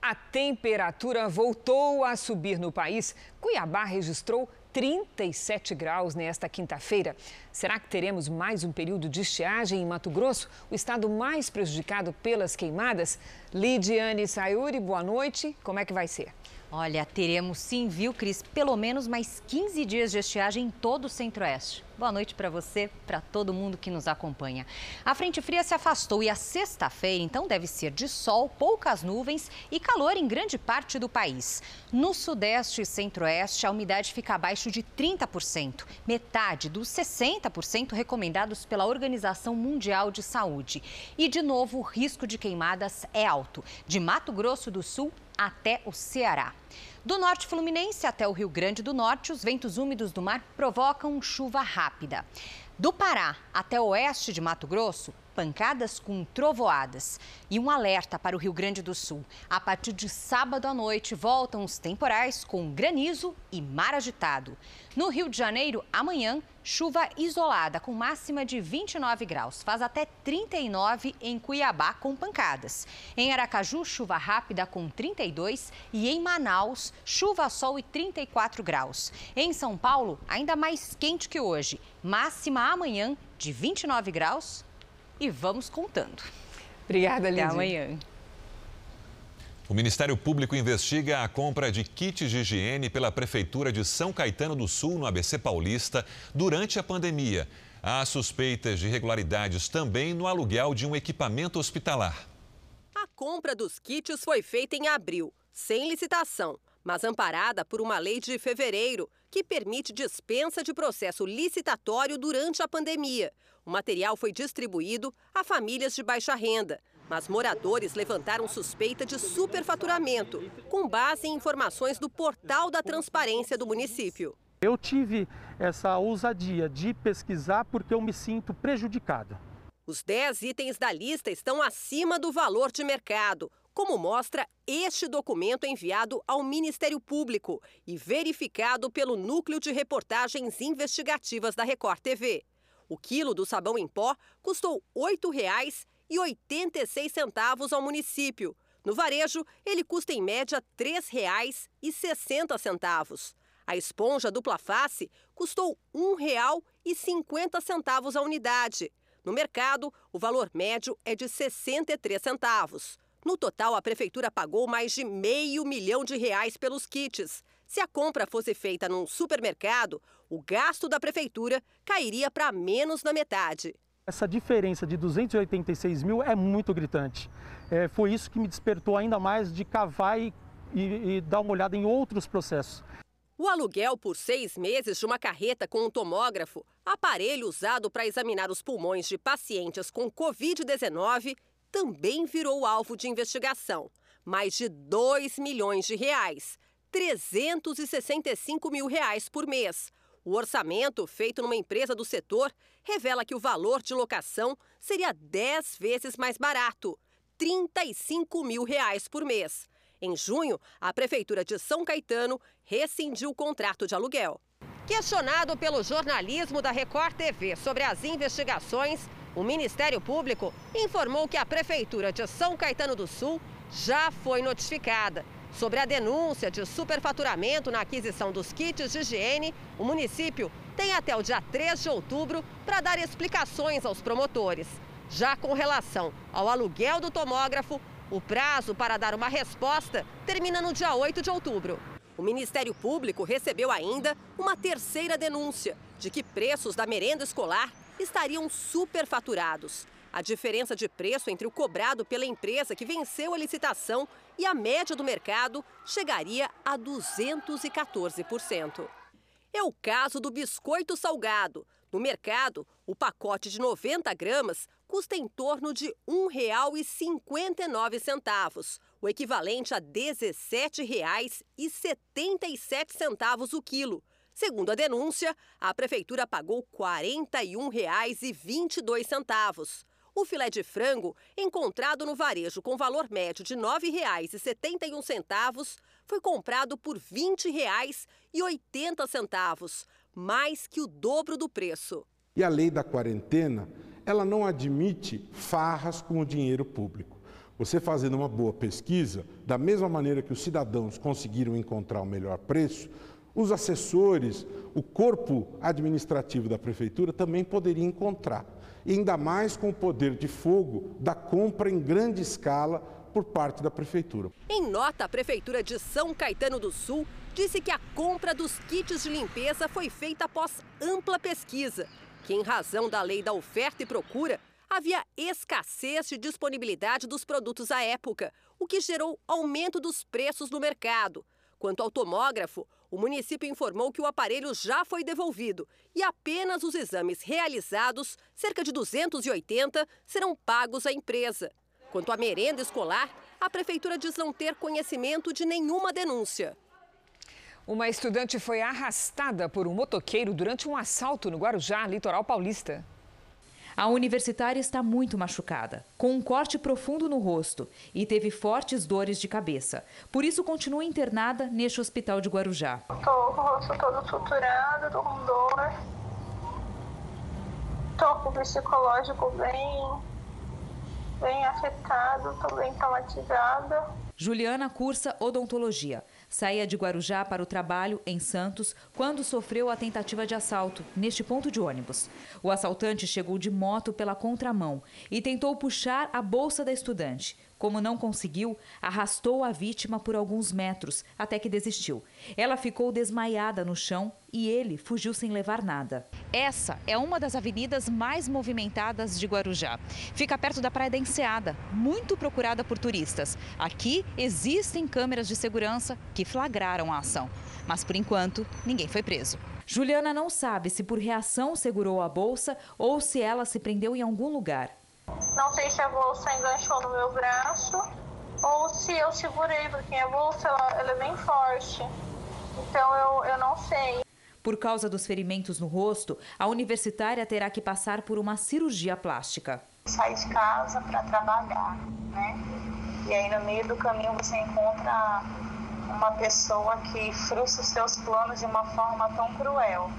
[SPEAKER 2] A temperatura voltou a subir no país. Cuiabá registrou 37 graus nesta quinta-feira. Será que teremos mais um período de estiagem em Mato Grosso, o estado mais prejudicado pelas queimadas? Lidiane Sayuri, boa noite. Como é que vai ser?
[SPEAKER 42] Olha, teremos sim, viu, Cris? Pelo menos mais 15 dias de estiagem em todo o centro-oeste. Boa noite para você, para todo mundo que nos acompanha. A frente fria se afastou e a sexta-feira, então, deve ser de sol, poucas nuvens e calor em grande parte do país. No sudeste e centro-oeste, a umidade fica abaixo de 30%, metade dos 60% recomendados pela Organização Mundial de Saúde. E, de novo, o risco de queimadas é alto, de Mato Grosso do Sul até o Ceará. Do norte fluminense até o Rio Grande do Norte, os ventos úmidos do mar provocam chuva rápida. Do Pará até o oeste de Mato Grosso, pancadas com trovoadas. E um alerta para o Rio Grande do Sul. A partir de sábado à noite, voltam os temporais com granizo e mar agitado. No Rio de Janeiro, amanhã, chuva isolada com máxima de 29 graus. Faz até 39 em Cuiabá com pancadas. Em Aracaju, chuva rápida com 32 e em Manaus, chuva sol e 34 graus. Em São Paulo, ainda mais quente que hoje. Máxima amanhã de 29 graus e vamos contando.
[SPEAKER 2] Obrigada, Lídia.
[SPEAKER 42] Até amanhã.
[SPEAKER 3] O Ministério Público investiga a compra de kits de higiene pela Prefeitura de São Caetano do Sul, no ABC Paulista, durante a pandemia. Há suspeitas de irregularidades também no aluguel de um equipamento hospitalar.
[SPEAKER 43] A compra dos kits foi feita em abril, sem licitação, mas amparada por uma lei de fevereiro que permite dispensa de processo licitatório durante a pandemia. O material foi distribuído a famílias de baixa renda, mas moradores levantaram suspeita de superfaturamento, com base em informações do portal da transparência do município.
[SPEAKER 44] Eu tive essa ousadia de pesquisar porque eu me sinto prejudicado.
[SPEAKER 43] Os 10 itens da lista estão acima do valor de mercado, como mostra este documento enviado ao Ministério Público e verificado pelo Núcleo de Reportagens Investigativas da Record TV. O quilo do sabão em pó custou R$ 8,86 ao município. No varejo, ele custa em média R$ 3,60. A esponja dupla face custou R$ 1,50 a unidade. No mercado, o valor médio é de 63 centavos. No total, a prefeitura pagou mais de meio milhão de reais pelos kits. Se a compra fosse feita num supermercado, o gasto da prefeitura cairia para menos da metade.
[SPEAKER 44] Essa diferença de 286 mil é muito gritante. É, foi isso que me despertou ainda mais de cavar e, e, e dar uma olhada em outros processos.
[SPEAKER 43] O aluguel por seis meses de uma carreta com um tomógrafo, aparelho usado para examinar os pulmões de pacientes com Covid-19, também virou alvo de investigação. Mais de 2 milhões de reais, 365 mil reais por mês. O orçamento, feito numa empresa do setor, revela que o valor de locação seria 10 vezes mais barato, 35 mil reais por mês. Em junho, a Prefeitura de São Caetano rescindiu o contrato de aluguel. Questionado pelo jornalismo da Record TV sobre as investigações, o Ministério Público informou que a Prefeitura de São Caetano do Sul já foi notificada. Sobre a denúncia de superfaturamento na aquisição dos kits de higiene, o município tem até o dia 3 de outubro para dar explicações aos promotores. Já com relação ao aluguel do tomógrafo, o prazo para dar uma resposta termina no dia 8 de outubro. O Ministério Público recebeu ainda uma terceira denúncia de que preços da merenda escolar estariam superfaturados. A diferença de preço entre o cobrado pela empresa que venceu a licitação e a média do mercado chegaria a 214%. É o caso do biscoito salgado. No mercado, o pacote de 90 gramas custa em torno de R$ 1,59, o equivalente a R$ 17,77 o quilo. Segundo a denúncia, a prefeitura pagou R$ 41,22. O filé de frango, encontrado no varejo com valor médio de R$ 9,71, foi comprado por R$ 20,80, mais que o dobro do preço.
[SPEAKER 38] E a lei da quarentena, ela não admite farras com o dinheiro público. Você fazendo uma boa pesquisa, da mesma maneira que os cidadãos conseguiram encontrar o melhor preço, os assessores, o corpo administrativo da prefeitura também poderia encontrar, e ainda mais com o poder de fogo da compra em grande escala por parte da prefeitura.
[SPEAKER 43] Em nota, a prefeitura de São Caetano do Sul disse que a compra dos kits de limpeza foi feita após ampla pesquisa, que em razão da lei da oferta e procura, havia escassez de disponibilidade dos produtos à época, o que gerou aumento dos preços no mercado. Quanto ao tomógrafo, o município informou que o aparelho já foi devolvido e apenas os exames realizados, cerca de 280, serão pagos à empresa. Quanto à merenda escolar, a prefeitura diz não ter conhecimento de nenhuma denúncia.
[SPEAKER 2] Uma estudante foi arrastada por um motoqueiro durante um assalto no Guarujá, litoral paulista.
[SPEAKER 34] A universitária está muito machucada, com um corte profundo no rosto e teve fortes dores de cabeça. Por isso, continua internada neste hospital de Guarujá.
[SPEAKER 45] Estou com o rosto todo suturado, estou com dor. Estou com o psicológico bem, bem afetado, estou bem traumatizada.
[SPEAKER 34] Juliana cursa odontologia saía de Guarujá para o trabalho em Santos quando sofreu a tentativa de assalto neste ponto de ônibus. O assaltante chegou de moto pela contramão e tentou puxar a bolsa da estudante. Como não conseguiu, arrastou a vítima por alguns metros até que desistiu. Ela ficou desmaiada no chão e ele fugiu sem levar nada. Essa é uma das avenidas mais movimentadas de Guarujá. Fica perto da Praia da Enseada, muito procurada por turistas. Aqui existem câmeras de segurança que flagraram a ação. Mas por enquanto, ninguém foi preso. Juliana não sabe se por reação segurou a bolsa ou se ela se prendeu em algum lugar.
[SPEAKER 45] Não sei se a bolsa enganchou no meu braço ou se eu segurei, porque a bolsa ela, ela é bem forte. Então eu, eu não sei.
[SPEAKER 46] Por causa dos ferimentos no rosto, a universitária terá que passar por uma cirurgia plástica.
[SPEAKER 47] Sai de casa para trabalhar, né? E aí no meio do caminho você encontra uma pessoa que frustra os seus planos de uma forma tão cruel.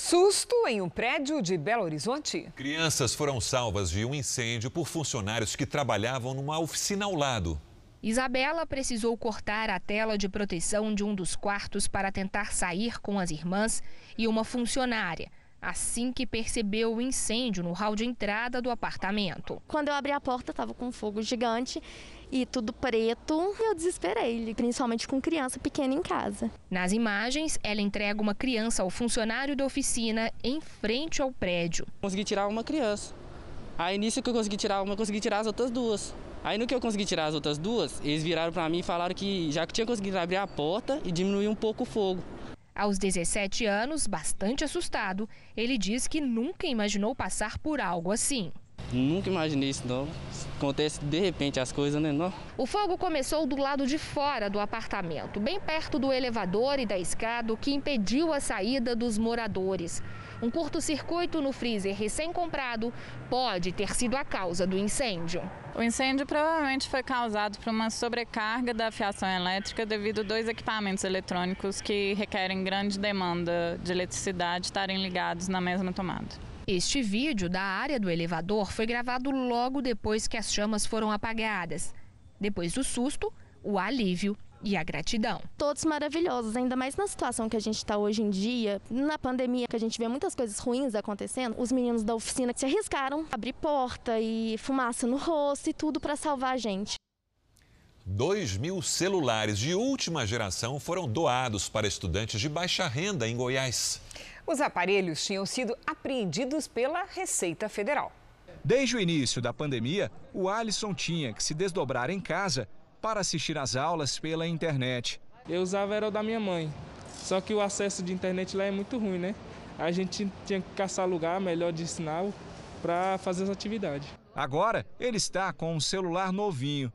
[SPEAKER 2] Susto em um prédio de Belo Horizonte?
[SPEAKER 3] Crianças foram salvas de um incêndio por funcionários que trabalhavam numa oficina ao lado.
[SPEAKER 48] Isabela precisou cortar a tela de proteção de um dos quartos para tentar sair com as irmãs e uma funcionária. Assim que percebeu o incêndio no hall de entrada do apartamento.
[SPEAKER 49] Quando eu abri a porta, estava com um fogo gigante e tudo preto. Eu desesperei, principalmente com criança pequena em casa.
[SPEAKER 48] Nas imagens, ela entrega uma criança ao funcionário da oficina em frente ao prédio.
[SPEAKER 50] Consegui tirar uma criança. Aí nisso que eu consegui tirar uma, eu consegui tirar as outras duas. Aí no que eu consegui tirar as outras duas, eles viraram para mim e falaram que já que tinha conseguido abrir a porta e diminuir um pouco o fogo.
[SPEAKER 48] Aos 17 anos, bastante assustado, ele diz que nunca imaginou passar por algo assim.
[SPEAKER 50] Nunca imaginei isso não. Acontece de repente as coisas, né? Não?
[SPEAKER 48] O fogo começou do lado de fora do apartamento, bem perto do elevador e da escada, o que impediu a saída dos moradores. Um curto-circuito no freezer recém-comprado pode ter sido a causa do incêndio.
[SPEAKER 51] O incêndio provavelmente foi causado por uma sobrecarga da fiação elétrica devido a dois equipamentos eletrônicos que requerem grande demanda de eletricidade estarem ligados na mesma tomada.
[SPEAKER 48] Este vídeo da área do elevador foi gravado logo depois que as chamas foram apagadas. Depois do susto, o alívio e a gratidão.
[SPEAKER 49] Todos maravilhosos, ainda mais na situação que a gente está hoje em dia, na pandemia, que a gente vê muitas coisas ruins acontecendo. Os meninos da oficina se arriscaram, abrir porta e fumaça no rosto e tudo para salvar a gente.
[SPEAKER 3] 2 mil celulares de última geração foram doados para estudantes de baixa renda em Goiás.
[SPEAKER 2] Os aparelhos tinham sido apreendidos pela Receita Federal.
[SPEAKER 45] Desde o início da pandemia, o Alisson tinha que se desdobrar em casa para assistir às aulas pela internet.
[SPEAKER 52] Eu usava era o da minha mãe, só que o acesso de internet lá é muito ruim, né? A gente tinha que caçar lugar melhor de sinal para fazer as atividades.
[SPEAKER 45] Agora, ele está com um celular novinho.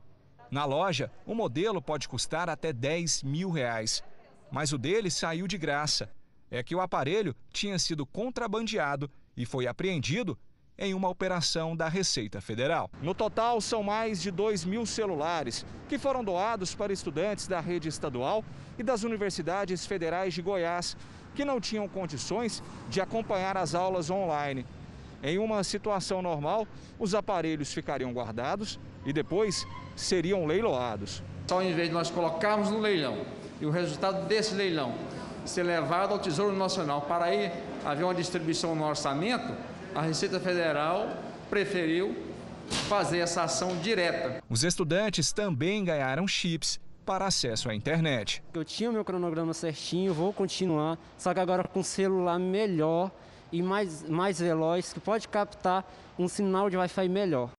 [SPEAKER 45] Na loja, o modelo pode custar até 10 mil reais. Mas o dele saiu de graça. É que o aparelho tinha sido contrabandeado e foi apreendido em uma operação da Receita Federal. No total, são mais de 2 mil celulares que foram doados para estudantes da rede estadual e das universidades federais de Goiás, que não tinham condições de acompanhar as aulas online. Em uma situação normal, os aparelhos ficariam guardados e depois seriam leiloados.
[SPEAKER 53] Só em vez de nós colocarmos no leilão e o resultado desse leilão ser levado ao Tesouro Nacional para aí haver uma distribuição no orçamento, a Receita Federal preferiu fazer essa ação direta.
[SPEAKER 45] Os estudantes também ganharam chips para acesso à internet.
[SPEAKER 54] Eu tinha o meu cronograma certinho, vou continuar, só que agora com celular melhor e mais, mais veloz, que pode captar um sinal de Wi-Fi melhor.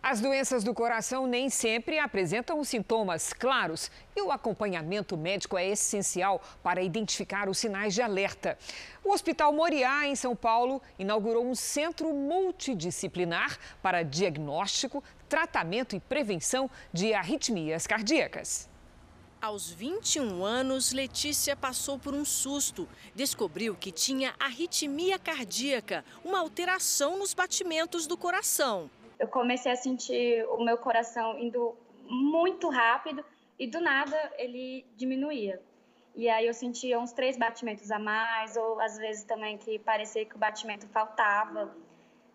[SPEAKER 2] As doenças do coração nem sempre apresentam sintomas claros e o acompanhamento médico é essencial para identificar os sinais de alerta. O Hospital Moriá, em São Paulo, inaugurou um centro multidisciplinar para diagnóstico, tratamento e prevenção de arritmias cardíacas.
[SPEAKER 34] Aos 21 anos, Letícia passou por um susto. Descobriu que tinha arritmia cardíaca, uma alteração nos batimentos do coração
[SPEAKER 55] eu comecei a sentir o meu coração indo muito rápido e do nada ele diminuía. E aí eu sentia uns três batimentos a mais, ou às vezes também que parecia que o batimento faltava.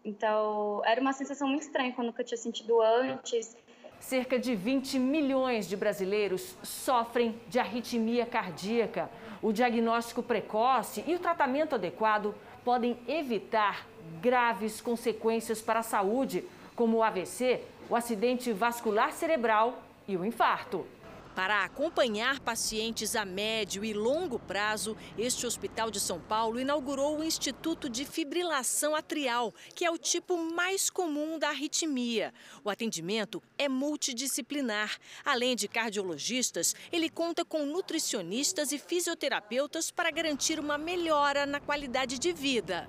[SPEAKER 55] Então era uma sensação muito estranha quando eu tinha sentido antes.
[SPEAKER 34] Cerca de 20 milhões de brasileiros sofrem de arritmia cardíaca. O diagnóstico precoce e o tratamento adequado podem evitar graves consequências para a saúde, como o AVC, o acidente vascular cerebral e o infarto. Para acompanhar pacientes a médio e longo prazo, este Hospital de São Paulo inaugurou o Instituto de Fibrilação Atrial, que é o tipo mais comum da arritmia. O atendimento é multidisciplinar. Além de cardiologistas, ele conta com nutricionistas e fisioterapeutas para garantir uma melhora na qualidade de vida.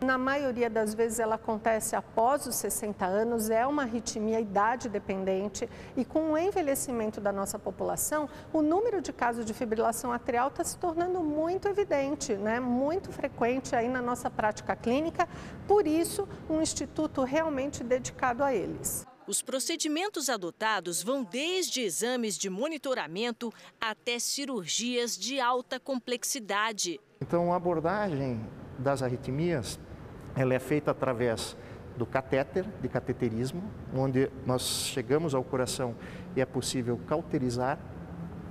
[SPEAKER 56] Na maioria das vezes ela acontece após os 60 anos, é uma arritmia idade dependente e com o envelhecimento da nossa população, o número de casos de fibrilação atrial está se tornando muito evidente, né? muito frequente aí na nossa prática clínica, por isso um instituto realmente dedicado a eles.
[SPEAKER 57] Os procedimentos adotados vão desde exames de monitoramento até cirurgias de alta complexidade.
[SPEAKER 58] Então, a abordagem das arritmias ela é feita através do catéter, de cateterismo, onde nós chegamos ao coração e é possível cauterizar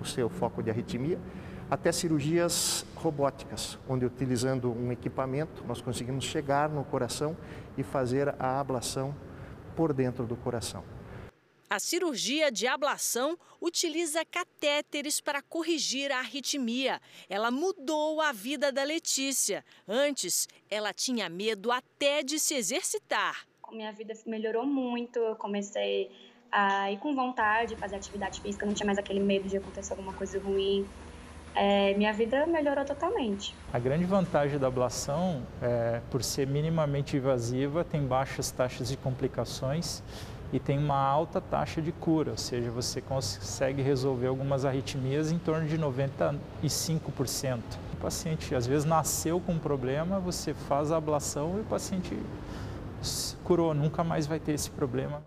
[SPEAKER 58] o seu foco de arritmia, até cirurgias robóticas, onde utilizando um equipamento nós conseguimos chegar no coração e fazer a ablação por dentro do coração.
[SPEAKER 57] A cirurgia de ablação utiliza catéteres para corrigir a arritmia. Ela mudou a vida da Letícia. Antes, ela tinha medo até de se exercitar.
[SPEAKER 59] Minha vida melhorou muito, eu comecei a ir com vontade de fazer atividade física, não tinha mais aquele medo de acontecer alguma coisa ruim. É, minha vida melhorou totalmente.
[SPEAKER 51] A grande vantagem da ablação, é, por ser minimamente invasiva, tem baixas taxas de complicações e tem uma alta taxa de cura, ou seja, você consegue resolver algumas arritmias em torno de 95%. O paciente às vezes nasceu com um problema, você faz a ablação e o paciente curou, nunca mais vai ter esse problema.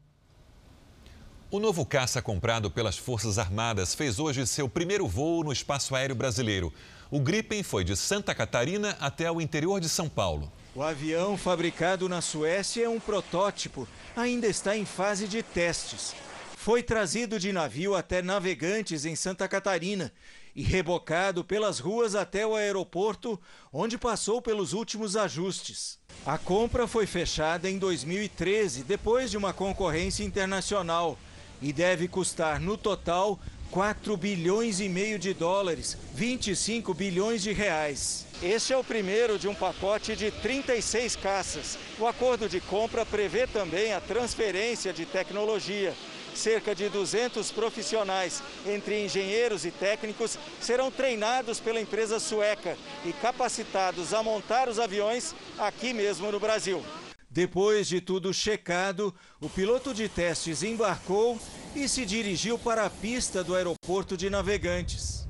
[SPEAKER 3] O novo caça comprado pelas Forças Armadas fez hoje seu primeiro voo no espaço aéreo brasileiro. O Gripen foi de Santa Catarina até o interior de São Paulo.
[SPEAKER 45] O avião fabricado na Suécia é um protótipo ainda está em fase de testes. Foi trazido de navio até Navegantes, em Santa Catarina, e rebocado pelas ruas até o aeroporto, onde passou pelos últimos ajustes. A compra foi fechada em 2013, depois de uma concorrência internacional, e deve custar no total 4 bilhões e meio de dólares, 25 bilhões de reais. Este é o primeiro de um pacote de 36 caças. O acordo de compra prevê também a transferência de tecnologia. Cerca de 200 profissionais, entre engenheiros e técnicos, serão treinados pela empresa sueca e capacitados a montar os aviões aqui mesmo no Brasil. Depois de tudo checado, o piloto de testes embarcou e se dirigiu para a pista do aeroporto de Navegantes.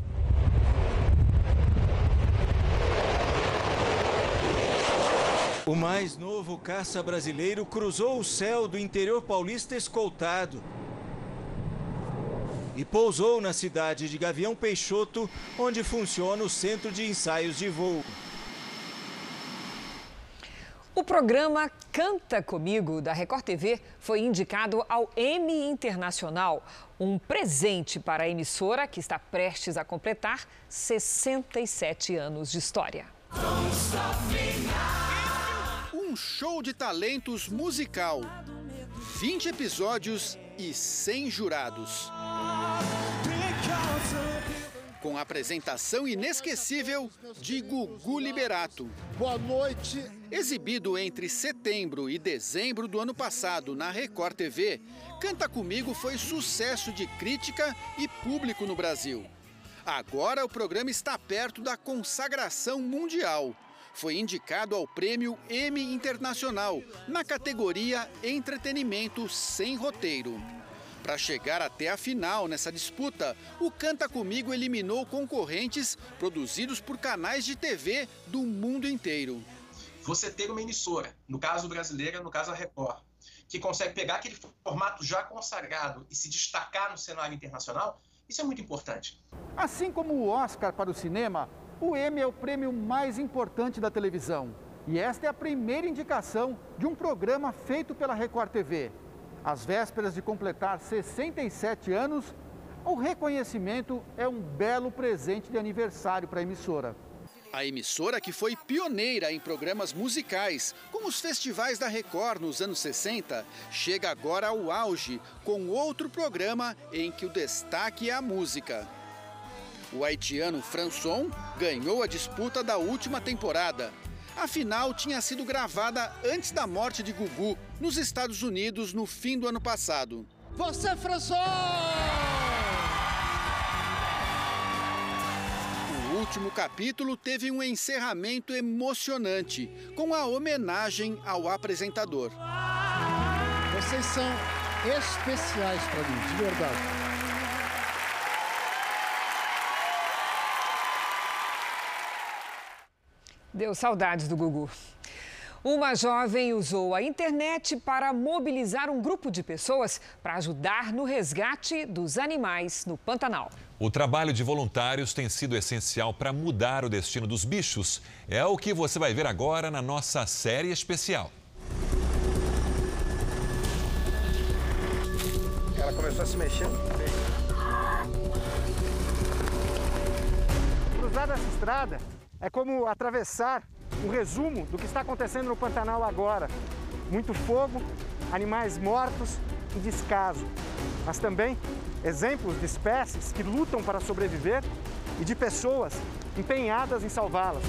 [SPEAKER 45] O mais novo caça brasileiro cruzou o céu do interior paulista escoltado e pousou na cidade de Gavião Peixoto, onde funciona o centro de ensaios de voo.
[SPEAKER 2] O programa Canta Comigo, da Record TV, foi indicado ao Emmy Internacional, um presente para a emissora que está prestes a completar 67 anos de história.
[SPEAKER 60] Um show de talentos musical, 20 episódios e 100 jurados com a apresentação inesquecível de Gugu Liberato.
[SPEAKER 61] Boa noite.
[SPEAKER 60] Exibido entre setembro e dezembro do ano passado na Record TV, Canta Comigo foi sucesso de crítica e público no Brasil. Agora o programa está perto da consagração mundial. Foi indicado ao prêmio Emmy Internacional na categoria Entretenimento Sem Roteiro. Para chegar até a final nessa disputa, o Canta Comigo eliminou concorrentes produzidos por canais de TV do mundo inteiro.
[SPEAKER 62] Você ter uma emissora, no caso brasileira, no caso a Record, que consegue pegar aquele formato já consagrado e se destacar no cenário internacional, isso é muito importante.
[SPEAKER 61] Assim como o Oscar para o cinema, o Emmy é o prêmio mais importante da televisão. E esta é a primeira indicação de um programa feito pela Record TV. Às vésperas de completar 67 anos, o reconhecimento é um belo presente de aniversário para a emissora.
[SPEAKER 60] A emissora que foi pioneira em programas musicais, como os festivais da Record nos anos 60, chega agora ao auge com outro programa em que o destaque é a música. O haitiano Françon ganhou a disputa da última temporada, a final tinha sido gravada antes da morte de Gugu, nos Estados Unidos, no fim do ano passado.
[SPEAKER 61] Você, François!
[SPEAKER 60] O último capítulo teve um encerramento emocionante, com a homenagem ao apresentador.
[SPEAKER 63] Vocês são especiais para mim, de verdade.
[SPEAKER 2] Deu saudades do Gugu. Uma jovem usou a internet para mobilizar um grupo de pessoas para ajudar no resgate dos animais no Pantanal.
[SPEAKER 3] O trabalho de voluntários tem sido essencial para mudar o destino dos bichos. É o que você vai ver agora na nossa série especial.
[SPEAKER 61] Ela começou a se mexer.
[SPEAKER 45] Cruzar essa estrada é como atravessar um resumo do que está acontecendo no Pantanal agora. Muito fogo, animais mortos e descaso. Mas também exemplos de espécies que lutam para sobreviver e de pessoas empenhadas em salvá-las.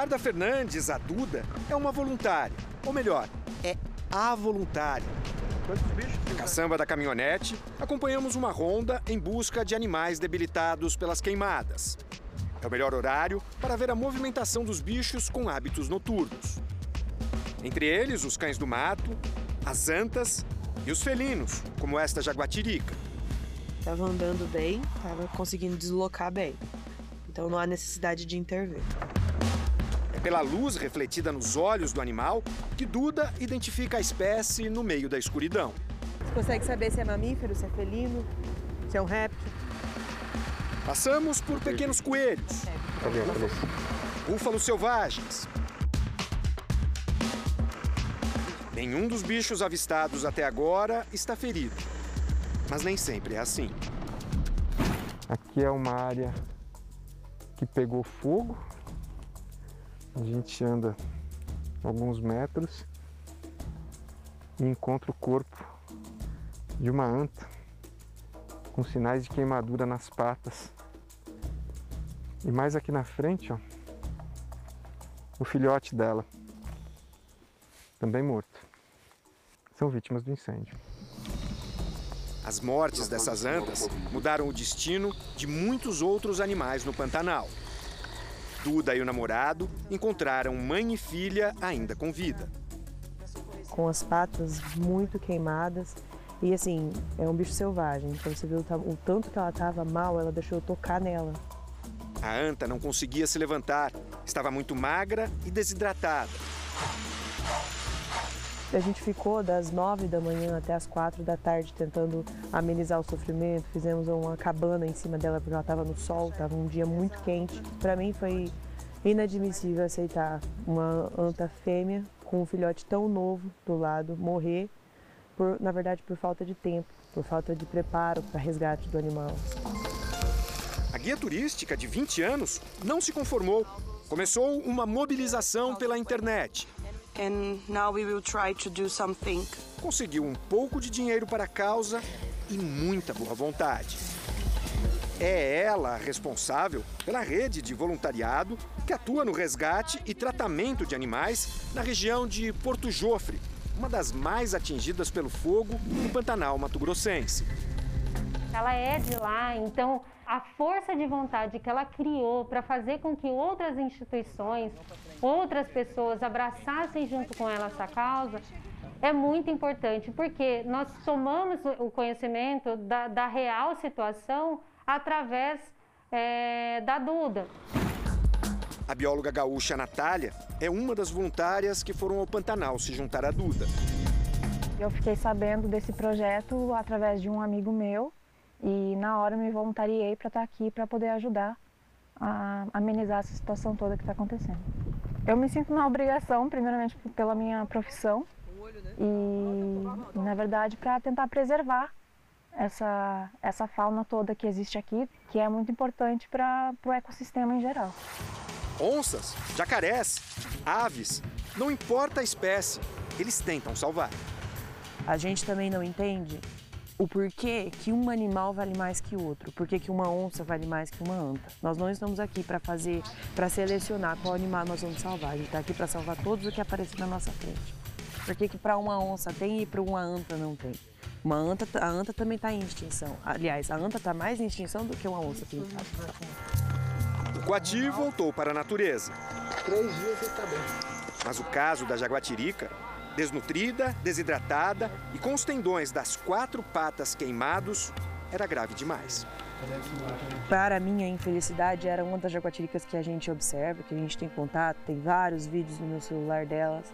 [SPEAKER 64] Eduarda Fernandes, a Duda, é uma voluntária. Ou melhor, é a voluntária. Na caçamba da caminhonete, acompanhamos uma ronda em busca de animais debilitados pelas queimadas. É o melhor horário para ver a movimentação dos bichos com hábitos noturnos. Entre eles, os cães do mato, as antas e os felinos, como esta jaguatirica.
[SPEAKER 34] Estava andando bem, estava conseguindo deslocar bem. Então não há necessidade de intervir.
[SPEAKER 64] É pela luz refletida nos olhos do animal que Duda identifica a espécie no meio da escuridão.
[SPEAKER 34] Você consegue saber se é mamífero, se é felino, se é um réptil?
[SPEAKER 64] Passamos por pequenos coelhos, búfalos selvagens. Nenhum dos bichos avistados até agora está ferido. Mas nem sempre é assim.
[SPEAKER 45] Aqui é uma área que pegou fogo. A gente anda alguns metros e encontra o corpo de uma anta com sinais de queimadura nas patas. E mais aqui na frente, ó, o filhote dela, também morto. São vítimas do incêndio.
[SPEAKER 64] As mortes dessas antas mudaram o destino de muitos outros animais no Pantanal. Duda e o namorado encontraram mãe e filha ainda com vida.
[SPEAKER 34] Com as patas muito queimadas. E assim, é um bicho selvagem. Então você viu o tanto que ela estava mal, ela deixou eu tocar nela.
[SPEAKER 64] A anta não conseguia se levantar, estava muito magra e desidratada.
[SPEAKER 34] A gente ficou das nove da manhã até as quatro da tarde tentando amenizar o sofrimento. Fizemos uma cabana em cima dela porque ela estava no sol, estava um dia muito quente. Para mim foi inadmissível aceitar uma anta fêmea com um filhote tão novo do lado morrer, por, na verdade por falta de tempo, por falta de preparo para resgate do animal.
[SPEAKER 64] A guia turística de 20 anos não se conformou. Começou uma mobilização pela internet.
[SPEAKER 34] And now we will try to do something.
[SPEAKER 64] Conseguiu um pouco de dinheiro para a causa e muita boa vontade. É ela a responsável pela rede de voluntariado que atua no resgate e tratamento de animais na região de Porto Jofre, uma das mais atingidas pelo fogo no Pantanal Mato Grossense.
[SPEAKER 54] Ela é de lá, então a força de vontade que ela criou para fazer com que outras instituições, outras pessoas abraçassem junto com ela essa causa, é muito importante, porque nós tomamos o conhecimento da, da real situação através é, da Duda.
[SPEAKER 64] A bióloga gaúcha Natália é uma das voluntárias que foram ao Pantanal se juntar à Duda.
[SPEAKER 56] Eu fiquei sabendo desse projeto através de um amigo meu e na hora me voluntariei para estar aqui para poder ajudar a amenizar essa situação toda que está acontecendo. Eu me sinto na obrigação, primeiramente pela minha profissão e, na verdade, para tentar preservar essa, essa fauna toda que existe aqui, que é muito importante para o ecossistema em geral.
[SPEAKER 64] Onças, jacarés, aves, não importa a espécie, eles tentam salvar.
[SPEAKER 34] A gente também não entende o porquê que um animal vale mais que outro, porquê que uma onça vale mais que uma anta. Nós não estamos aqui para fazer, para selecionar qual animal nós vamos salvar, a gente está aqui para salvar todos o que aparecer na nossa frente. Por que, que para uma onça tem e para uma anta não tem? Uma anta, a anta também está em extinção. Aliás, a anta está mais em extinção do que uma onça pintada.
[SPEAKER 64] O coati voltou para a natureza.
[SPEAKER 65] Três dias ele está bem.
[SPEAKER 64] Mas o caso da jaguatirica desnutrida, desidratada e com os tendões das quatro patas queimados, era grave demais.
[SPEAKER 34] Para mim, a infelicidade era uma das jaguatiricas que a gente observa, que a gente tem contato, tem vários vídeos no meu celular delas.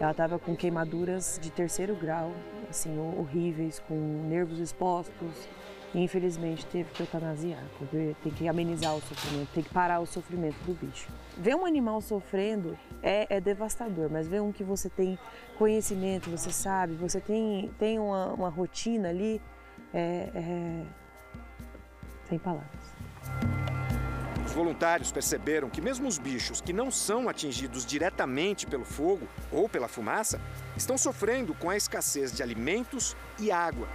[SPEAKER 34] Ela estava com queimaduras de terceiro grau, assim, horríveis, com nervos expostos, e infelizmente teve que eutanasiar, porque tem que amenizar o sofrimento, tem que parar o sofrimento do bicho. Ver um animal sofrendo é, é devastador, mas ver um que você tem conhecimento, você sabe, você tem, tem uma, uma rotina ali, é, é... sem palavras.
[SPEAKER 64] Os voluntários perceberam que mesmo os bichos que não são atingidos diretamente pelo fogo ou pela fumaça estão sofrendo com a escassez de alimentos e água.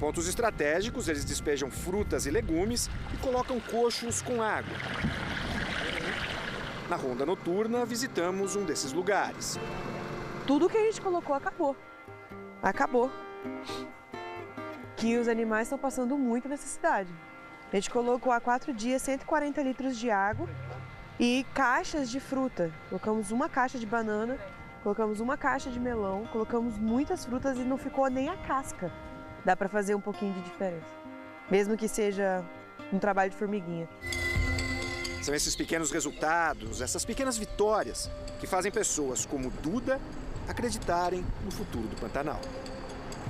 [SPEAKER 64] Pontos estratégicos, eles despejam frutas e legumes e colocam coxos com água. Na ronda noturna, visitamos um desses lugares.
[SPEAKER 34] Tudo que a gente colocou acabou. Acabou. Que os animais estão passando muita necessidade. A gente colocou há quatro dias 140 litros de água e caixas de fruta. Colocamos uma caixa de banana, colocamos uma caixa de melão, colocamos muitas frutas e não ficou nem a casca. Dá para fazer um pouquinho de diferença, mesmo que seja um trabalho de formiguinha.
[SPEAKER 64] São esses pequenos resultados, essas pequenas vitórias que fazem pessoas como Duda acreditarem no futuro do Pantanal.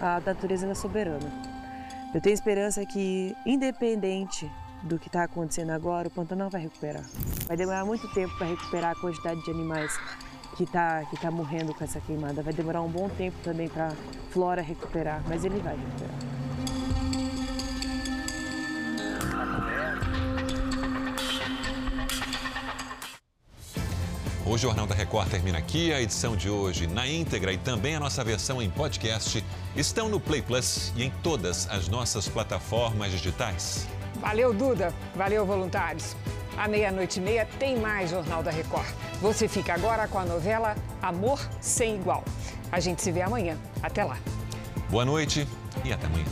[SPEAKER 34] A natureza é soberana. Eu tenho esperança que, independente do que está acontecendo agora, o Pantanal vai recuperar. Vai demorar muito tempo para recuperar a quantidade de animais que está que tá morrendo com essa queimada. Vai demorar um bom tempo também para a flora recuperar, mas ele vai recuperar.
[SPEAKER 3] O Jornal da Record termina aqui. A edição de hoje na íntegra e também a nossa versão em podcast estão no Play Plus e em todas as nossas plataformas digitais.
[SPEAKER 2] Valeu, Duda. Valeu, voluntários. À meia-noite e meia tem mais Jornal da Record. Você fica agora com a novela Amor Sem Igual. A gente se vê amanhã. Até lá.
[SPEAKER 3] Boa noite e até amanhã.